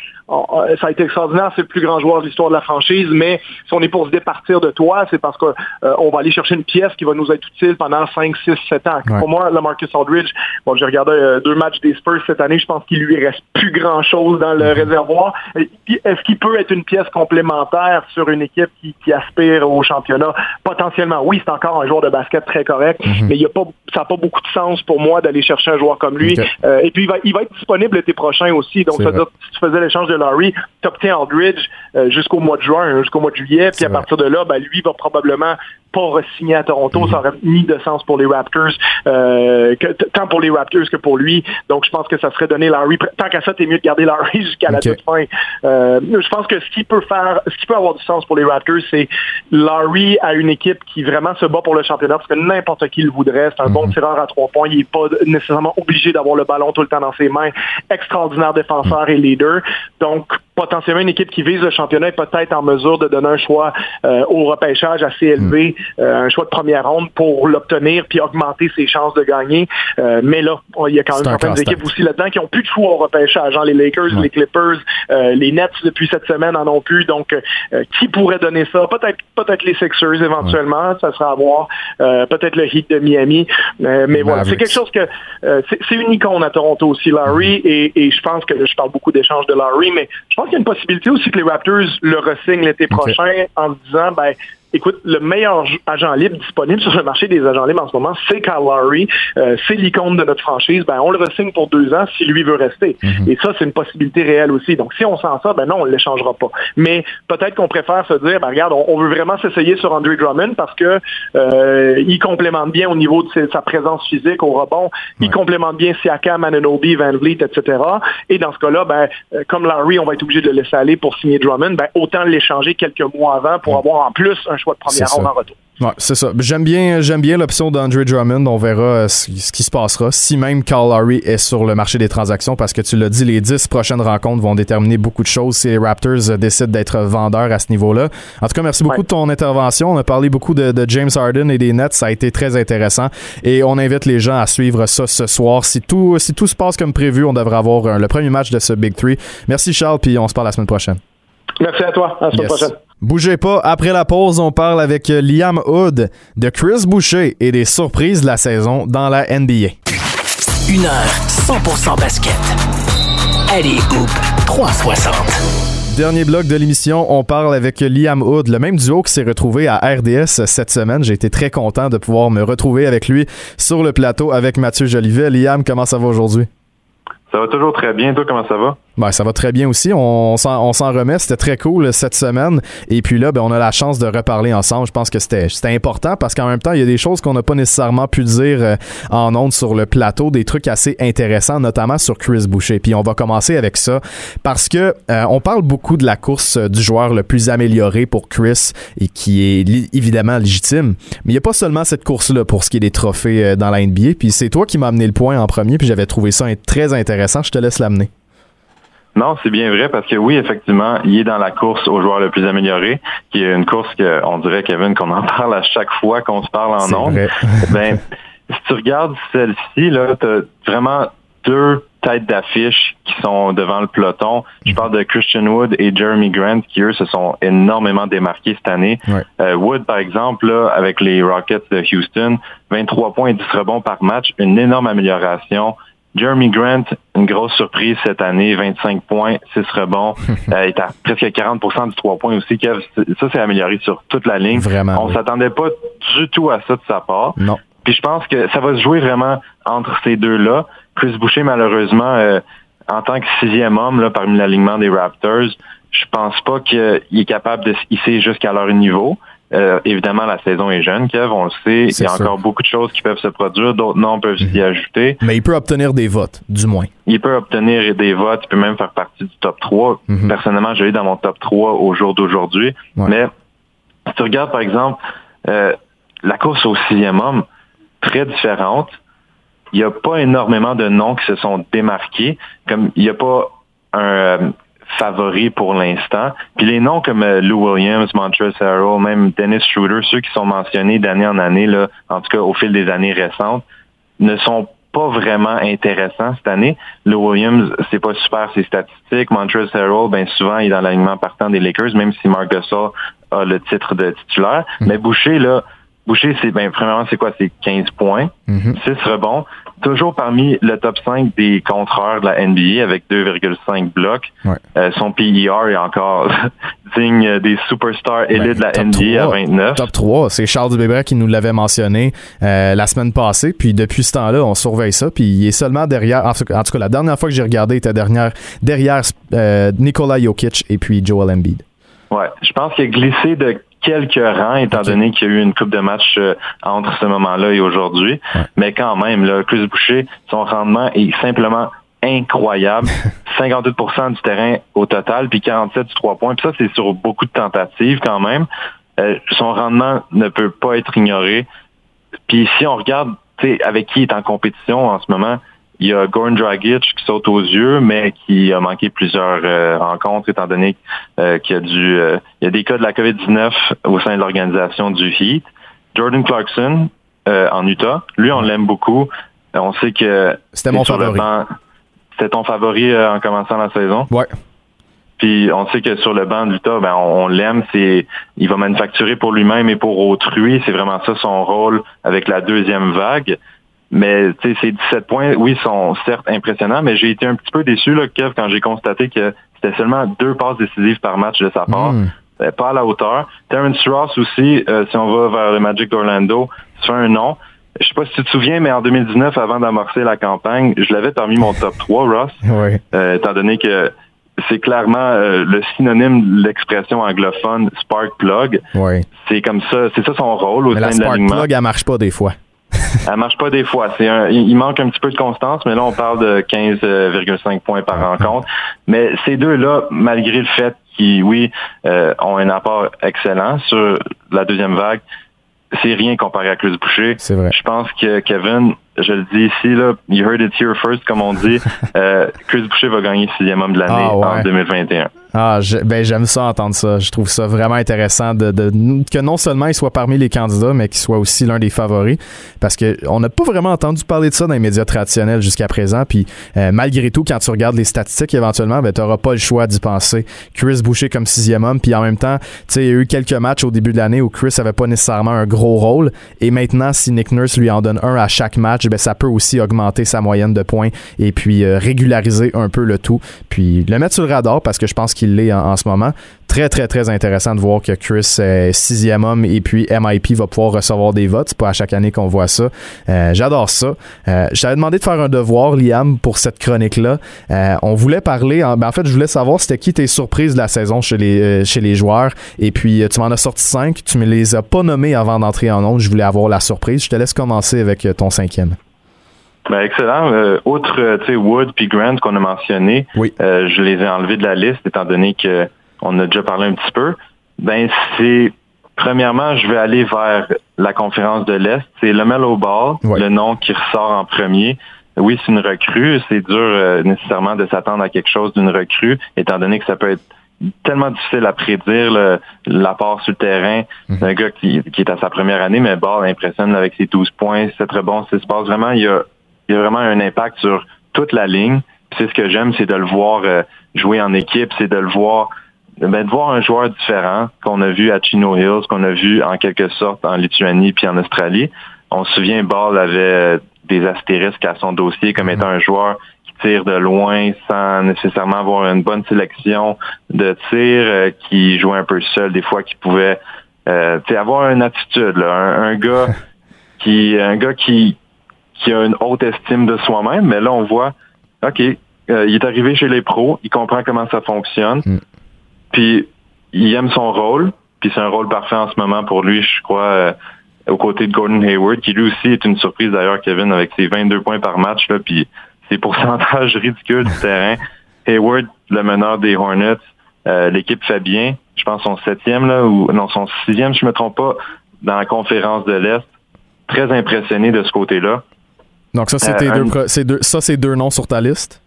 ça a été extraordinaire, c'est le plus grand joueur de l'histoire de la franchise, mais si on est pour se départir de toi, c'est parce qu'on euh, va aller chercher une pièce qui va nous être utile pendant 5, 6, 7 ans. Pour moi, le Marcus Aldridge, bon, j'ai regardé deux matchs des Spurs cette année, je pense qu'il lui reste plus grand-chose dans le mm-hmm. réservoir. Est-ce qu'il peut être une pièce complémentaire sur une équipe qui, qui aspire au championnat? Potentiellement, oui, c'est encore un joueur de basket très correct, mm-hmm. mais il ça n'a pas beaucoup de sens pour moi d'aller chercher un joueur comme lui. Euh, et puis, il va, il va être disponible l'été prochain aussi. Donc, ça veut dire, si tu faisais l'échange de Larry, tu obtiens Aldridge euh, jusqu'au mois de juin, jusqu'au mois de juillet. Puis, à partir de là, ben, lui va probablement pas signé à Toronto. Ça aurait ni de sens pour les Raptors, euh, tant pour les Raptors que pour lui. Donc, je pense que ça serait donner Larry. Tant qu'à ça, t'es mieux de garder Larry jusqu'à la toute fin. Euh, je pense que ce qui peut faire, ce qui peut avoir du sens pour les Raptors, c'est Larry à une équipe qui vraiment se bat pour le championnat parce que n'importe qui le voudrait. C'est un bon mhm. tireur à trois points. Il n'est pas nécessairement obligé d'avoir le ballon tout le temps dans ses mains. Extraordinaire défenseur et leader. Donc, potentiellement une équipe qui vise le championnat est peut-être en mesure de donner un choix euh, au repêchage assez élevé, un choix de première ronde pour l'obtenir puis augmenter ses chances de gagner. Euh, mais là, il y a quand même certaines équipes aussi là-dedans qui ont plus de choix au repêchage. Genre les Lakers, les Clippers, les Nets depuis cette semaine en ont plus. Donc, qui pourrait donner ça? Peut-être peut-être les Sixers éventuellement, ça sera à voir. peut-être le Heat de Miami. mais voilà, c'est quelque chose que c'est une icône à Toronto aussi, Larry, hmm. et, et je pense que je parle beaucoup d'échanges de Larry, mais je pense qu'il y a une possibilité aussi que les Raptors le ressignent l'été prochain en se disant, ben, écoute, le meilleur agent libre disponible sur le marché des agents libres en ce moment, c'est Kyle Lowry. Euh, c'est l'icône de notre franchise. Ben, on le ressigne pour deux ans si lui veut rester. Mhm. Et ça, c'est une possibilité réelle aussi. Donc, si on sent ça, ben non, on ne l'échangera pas. Mais peut-être qu'on préfère se dire, ben regarde, on, veut vraiment s'essayer sur Andre Drummond parce que euh, il complémente bien au niveau de sa présence physique au rebond. Il complémente bien Siakam, Ananobi, Van Vliet, etc. Et dans ce cas-là, ben, euh, comme Lowry, on va être obligé de le laisser aller pour signer Drummond, ben, autant l'échanger quelques mois avant pour avoir en plus un choix de première ronde en retour. Ouais, c'est ça. J'aime bien, j'aime bien l'option d'Andre Drummond. On verra euh, ce, qui se passera. Si même Carl Lowry est sur le marché des transactions, parce que tu l'as dit, les dix prochaines rencontres vont déterminer beaucoup de choses si les Raptors euh, décident d'être vendeurs à ce niveau-là. En tout cas, merci beaucoup de ton intervention. On a parlé beaucoup de, James Harden et des Nets. Ça a été très intéressant. Et on invite les gens à suivre ça ce soir. Si tout, si tout se passe comme prévu, on devrait avoir euh, le premier match de ce Big Three. Merci Charles, puis on se parle la semaine prochaine. Merci à toi. À la semaine prochaine. Bougez pas, après la pause, on parle avec Liam Hood de Chris Boucher et des surprises de la saison dans la NBA. Une heure 100% basket. Allez, Hoop 360. Dernier bloc de l'émission, on parle avec Liam Hood, le même duo qui s'est retrouvé à RDS cette semaine. J'ai été très content de pouvoir me retrouver avec lui sur le plateau avec Mathieu Jolivet. Liam, comment ça va aujourd'hui? Ça va toujours très bien. Toi, comment ça va? Ben, ça va très bien aussi. On, s'en remet. C'était très cool cette semaine. Et puis là, ben, on a la chance de reparler ensemble. Je pense que c'était important parce qu'en même temps, il y a des choses qu'on n'a pas nécessairement pu dire euh, en ondes sur le plateau, des trucs assez intéressants, notamment sur Chris Boucher. Puis on va commencer avec ça parce que euh, on parle beaucoup de la course du joueur le plus amélioré pour Chris et qui est évidemment légitime. Mais il n'y a pas seulement cette course-là pour ce qui est des trophées euh, dans la NBA. Puis c'est toi qui m'as amené le point en premier. Puis j'avais trouvé ça très intéressant. Je te laisse l'amener. Non, c'est bien vrai parce que oui, effectivement, il est dans la course au joueur le plus amélioré, qui est une course qu'on dirait, Kevin, qu'on en parle à chaque fois qu'on se parle en ondes. ben, si tu regardes celle-ci, là, t'as vraiment deux têtes d'affiche qui sont devant le peloton. Je parle de Christian Wood et Jeremy Grant qui, eux, se sont énormément démarqués cette année. Euh, Wood, par exemple, là, avec les Rockets de Houston, 23 points et 10 rebonds par match, une énorme amélioration. Jeremy Grant, une grosse surprise cette année, 25 points, 6 rebonds. euh, il est à presque 40% du 3 points aussi. Ça, s'est amélioré sur toute la ligne. Vraiment. On s'attendait pas du tout à ça de sa part. Non. Puis je pense que ça va se jouer vraiment entre ces deux-là. Chris Boucher, malheureusement, euh, en tant que sixième homme là, parmi l'alignement des Raptors, je pense pas qu'il est capable de se hisser jusqu'à leur niveau. Euh, évidemment, la saison est jeune, Kev, on le sait. Il y a encore beaucoup de choses qui peuvent se produire, d'autres noms peuvent s'y mhm. ajouter. Mais il peut obtenir des votes, du moins. Il peut obtenir des votes, il peut même faire partie du top 3. Mhm. Personnellement, j'ai eu dans mon top 3 au jour d'aujourd'hui. Mais si tu regardes, par exemple, euh, la course au sixième homme, très différente. Il n'y a pas énormément de noms qui se sont démarqués. Comme il n'y a pas un, euh, favoris pour l'instant. Puis les noms comme euh, Lou Williams, Montrezl Harrell, même Dennis Schroeder, ceux qui sont mentionnés d'année en année, là, en tout cas au fil des années récentes, ne sont pas vraiment intéressants cette année. Lou Williams, c'est pas super ses statistiques. Montrezl Harrell, ben souvent, il est dans l'alignement partant des Lakers, même si Gasol a le titre de titulaire. Mm. Mais Boucher, là, Boucher, c'est ben premièrement, c'est quoi? C'est 15 points, 6 mm-hmm. rebonds toujours parmi le top 5 des contreurs de la NBA avec 2,5 blocs. Euh, son PER est encore digne des superstars ben, élites de la NBA à 29. Top 3, c'est Charles Dubébret qui nous l'avait mentionné euh, la semaine passée. Puis depuis ce temps-là, on surveille ça. Puis il est seulement derrière, en tout, cas, la dernière fois que j'ai regardé, il était derrière, derrière euh, Nikola Jokic et puis Joel Embiid. Ouais, je pense qu'il a glissé de quelques rangs, étant donné qu'il y a eu une coupe de match euh, entre ce moment-là et aujourd'hui. Mais quand même, là, Chris Boucher, son rendement est simplement incroyable. 58% du terrain au total, puis 47 du 3 points. Puis ça, c'est sur beaucoup de tentatives quand même. Euh, son rendement ne peut pas être ignoré. Puis si on regarde avec qui il est en compétition en ce moment, il y a Goran Dragic qui saute aux yeux, mais qui a manqué plusieurs euh, rencontres étant donné euh, qu'il y a du, euh, il y a des cas de la COVID-19 au sein de l'organisation du Heat. Jordan Clarkson en Utah, lui on l'aime beaucoup. On sait que c'était mon favori. C'était ton favori en commençant la saison. Ouais. Puis on sait que sur le banc d'Utah, ben on, l'aime, c'est il va manufacturer pour lui-même et pour autrui, c'est vraiment ça son rôle avec la deuxième vague. Mais tu sais, ces 17 points, oui, sont certes impressionnants, mais j'ai été un petit peu déçu, là, Kev, quand j'ai constaté que c'était seulement deux passes décisives par match de sa part. Hmm. Pas à la hauteur. Terrence Ross aussi, euh, si on va vers le Magic d'Orlando, c'est un nom. Je sais pas si tu te souviens, mais en 2019, avant d'amorcer la campagne, je l'avais parmi mon top 3, Ross. Oui. Euh, étant donné que c'est clairement euh, le synonyme de l'expression anglophone spark plug. Oui. C'est comme ça, c'est ça son rôle au sein la spark plug, elle marche pas des fois. Elle marche pas des fois. C'est un, il manque un petit peu de constance, mais là on parle de 15,5 points par rencontre. Mais ces deux-là, malgré le fait qu'ils, oui, euh, ont un apport excellent sur la deuxième vague, c'est rien comparé à Chris Boucher. C'est vrai. Je pense que Kevin, je le dis ici, là, you heard it here first, comme on dit, euh, Chris Boucher va gagner sixième homme de l'année ah, en 2021. Ah, ben j'aime ça entendre ça. Je trouve ça vraiment intéressant de, que non seulement il soit parmi les candidats, mais qu'il soit aussi l'un des favoris, parce que on n'a pas vraiment entendu parler de ça dans les médias traditionnels jusqu'à présent. Puis euh, malgré tout, quand tu regardes les statistiques, éventuellement, ben t'auras pas le choix d'y penser. Chris Boucher comme sixième homme, puis en même temps, tu sais, il y a eu quelques matchs au début de l'année où Chris avait pas nécessairement un gros rôle, et maintenant, si Nick Nurse lui en donne un à chaque match, ben ça peut aussi augmenter sa moyenne de points et puis euh, régulariser un peu le tout, puis le mettre sur le radar parce que je pense qu'il l'est en, ce moment. Très, très, très intéressant de voir que Chris sixième homme et puis MIP va pouvoir recevoir des votes. C'est pas à chaque année qu'on voit ça. Euh, j'adore ça. Euh, je t'avais demandé de faire un devoir, Liam, pour cette chronique-là. on voulait parler, en, ben, en fait, je voulais savoir c'était qui tes surprises de la saison chez les, chez les joueurs. Et puis, tu m'en as sorti cinq. Tu me les as pas nommés avant d'entrer en ondes. Je voulais avoir la surprise. Je te laisse commencer avec ton cinquième. Ben, excellent. Euh, outre euh, Wood puis Grant qu'on a mentionné, euh, je les ai enlevés de la liste étant donné que on a déjà parlé un petit peu. Ben c'est premièrement, je vais aller vers la conférence de l'Est. C'est le Melo Ball, le nom qui ressort en premier. Oui, c'est une recrue. C'est dur nécessairement de s'attendre à quelque chose d'une recrue, étant donné que ça peut être tellement difficile à prédire l'apport sur le terrain mhm. d'un gars qui, qui, est à sa première année, mais Ball impressionne avec ses 12 points, 7 rebonds, 6 passes. Vraiment, il y a il y a vraiment un impact sur toute la ligne. C'est ce que j'aime, c'est de le voir euh, jouer en équipe, c'est de le voir ben, de voir un joueur différent qu'on a vu à Chino Hills, qu'on a vu en quelque sorte en Lituanie puis en Australie. On se souvient, Ball avait euh, des astérisques à son dossier comme étant un joueur qui tire de loin sans nécessairement avoir une bonne sélection de tir, euh, qui jouait un peu seul des fois, qui pouvait euh, avoir une attitude, un, un gars qui un gars qui qui a une haute estime de soi-même, mais là, on voit, OK, euh, il est arrivé chez les pros, il comprend comment ça fonctionne, mm. puis il aime son rôle, puis c'est un rôle parfait en ce moment pour lui, je crois, euh, aux côtés de Gordon Hayward, qui lui aussi est une surprise d'ailleurs, Kevin, avec ses 22 points par match, là, puis ses pourcentages ridicules du terrain. Hayward, le meneur des Hornets, euh, l'équipe fait bien, je pense son septième, là, ou non, son sixième, je me trompe pas, dans la conférence de l'Est. Très impressionné de ce côté-là. Donc ça, c'est euh, deux, ça, c'est deux noms sur ta liste?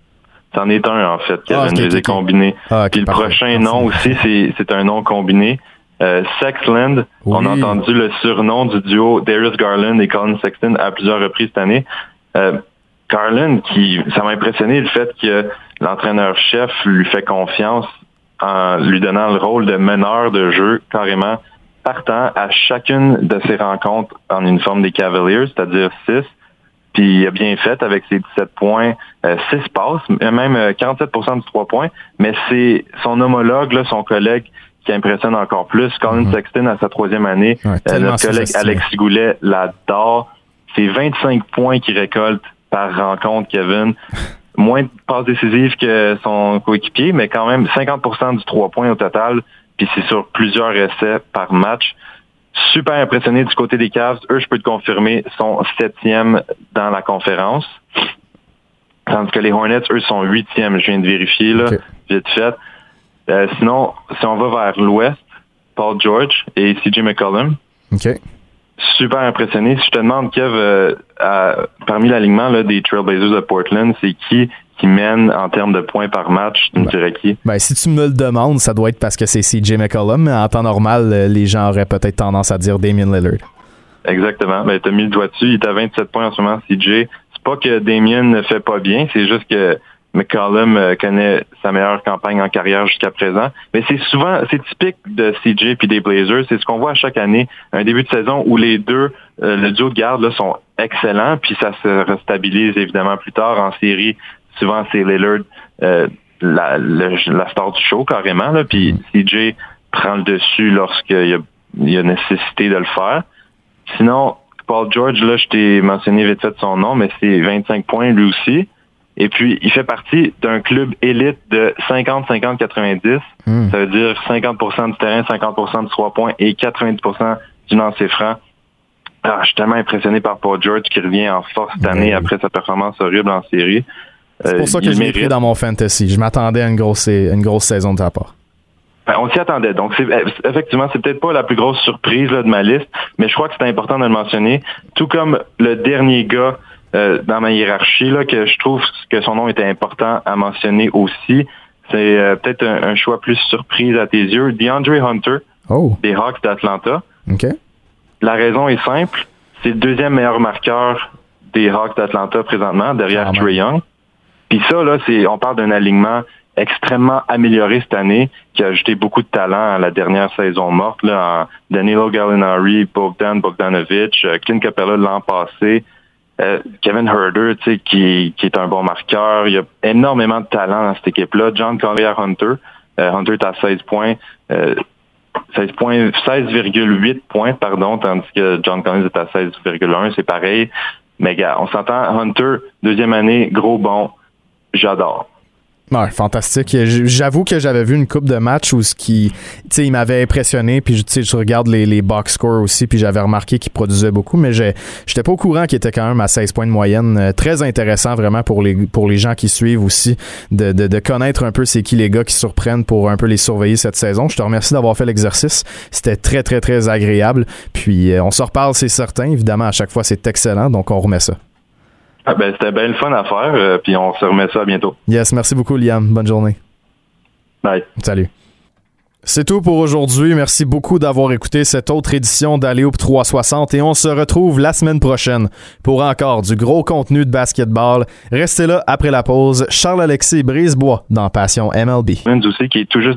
C'en est un, en fait, Kevin. Ah, je les ai combinés. Ah, Puis le prochain nom aussi, c'est un nom combiné. Euh, Sexland, on a entendu le surnom du duo Darius Garland et Colin Sexton à plusieurs reprises cette année. Euh, Garland, qui, ça m'a impressionné le fait que l'entraîneur-chef lui fait confiance en lui donnant le rôle de meneur de jeu carrément partant à chacune de ses rencontres en uniforme des Cavaliers, c'est-à-dire six. Puis il a bien fait avec ses 17 points, euh, 6 passes, même 47% euh, du 3 points. Mais c'est son homologue, là, son collègue, qui impressionne encore plus. Colin mm Sexton à sa troisième année, euh, notre collègue Alex Goulet l'adore. C'est 25 points qu'il récolte par rencontre, Kevin. Moins de passes décisives que son coéquipier, mais quand même 50% du 3 points au total. Puis c'est sur plusieurs essais par match super impressionné du côté des Cavs. Eux, je peux te confirmer, sont septième dans la conférence. Tandis que les Hornets, eux, sont huitièmes. Je viens de vérifier, là, vite fait. Euh, sinon, si on va vers l'ouest, Paul George et CJ McCollum. Super impressionné. Si je te demande, Kev, euh, parmi l'alignement des Trailblazers de Portland, c'est qui qui mène en termes de points par match, tu me ben, dirais qui? Ben, si tu me le demandes, ça doit être parce que c'est CJ McCollum, mais en temps normal, euh, les gens auraient peut-être tendance à dire Damien Lillard. Exactement. Ben, t'as mis le doigt dessus. Il est à 27 points en ce moment, CJ. C'est pas que Damien ne fait pas bien, c'est juste que McCollum euh, connaît sa meilleure campagne en carrière jusqu'à présent. Mais c'est souvent, c'est typique de CJ puis des Blazers. C'est ce qu'on voit à chaque année. Un début de saison où les deux, euh, le duo de garde, là, sont excellents, puis ça se restabilise évidemment plus tard en série souvent c'est Lillard euh, la, la star du show carrément. Là, puis mm. CJ prend le dessus lorsqu'il y a, il y a nécessité de le faire. Sinon, Paul George, là, je t'ai mentionné vite fait son nom, mais c'est 25 points lui aussi. Et puis, il fait partie d'un club élite de 50-50-90. Mm. Ça veut dire 50% du terrain, 50% de 3 points et 90% du lancer franc. Ah, je suis tellement impressionné par Paul George qui revient en force cette année après sa performance horrible en série. C'est pour ça que je l'ai pris dans mon fantasy. Je m'attendais à une grosse, une grosse saison de ta part. Ben, on s'y attendait. Donc, c'est, effectivement, c'est peut-être pas la plus grosse surprise de ma liste, mais je crois que c'est important de le mentionner. Tout comme le dernier gars euh, dans ma hiérarchie, là, que je trouve que son nom était important à mentionner aussi. C'est euh, peut-être un, choix plus surprise à tes yeux. DeAndre Hunter, oh. des Hawks d'Atlanta. La raison est simple. C'est le deuxième meilleur marqueur des Hawks d'Atlanta présentement, derrière Trey Young. Puis ça, là, c'est, on parle d'un alignement extrêmement amélioré cette année, qui a ajouté beaucoup de talent à la dernière saison morte, là, en Danilo Gallinari, Bogdan Bogdanovic, euh, Clint Capella l'an passé, euh, Kevin Herder, tu sais, qui, qui est un bon marqueur. Il y a énormément de talent dans cette équipe-là. John Collier Hunter. Euh, Hunter est à 16 points. 16 points, 16,8 points, pardon, tandis que John Collins est à 16,1, c'est pareil. Mais gars, on s'entend, Hunter, deuxième année, gros bon, j'adore. Ouais, fantastique. J'avoue que j'avais vu une coupe de matchs où ce qui, tu sais, il m'avait impressionné. Puis, tu sais, je regarde les, les box scores aussi, puis j'avais remarqué qu'il produisait beaucoup, mais j'étais pas au courant qu'il était quand même à 16 points de moyenne. Euh, très intéressant vraiment pour les pour les gens qui suivent aussi de, de, de connaître un peu c'est qui les gars qui surprennent pour un peu les surveiller cette saison. Je te remercie d'avoir fait l'exercice. C'était très très très agréable. Puis, euh, on se reparle, c'est certain. Évidemment, à chaque fois, c'est excellent. Donc, on remet ça. Ah ben, c'était bien le fun à faire, euh, puis on se remet ça bientôt. Yes, merci beaucoup, Liam. Bonne journée. Bye. Salut. C'est tout pour aujourd'hui. Merci beaucoup d'avoir écouté cette autre édition d'Aléoup 360 et on se retrouve la semaine prochaine pour encore du gros contenu de basketball. Restez là après la pause. Charles-Alexis Brisebois dans Passion MLB. aussi qui est tout juste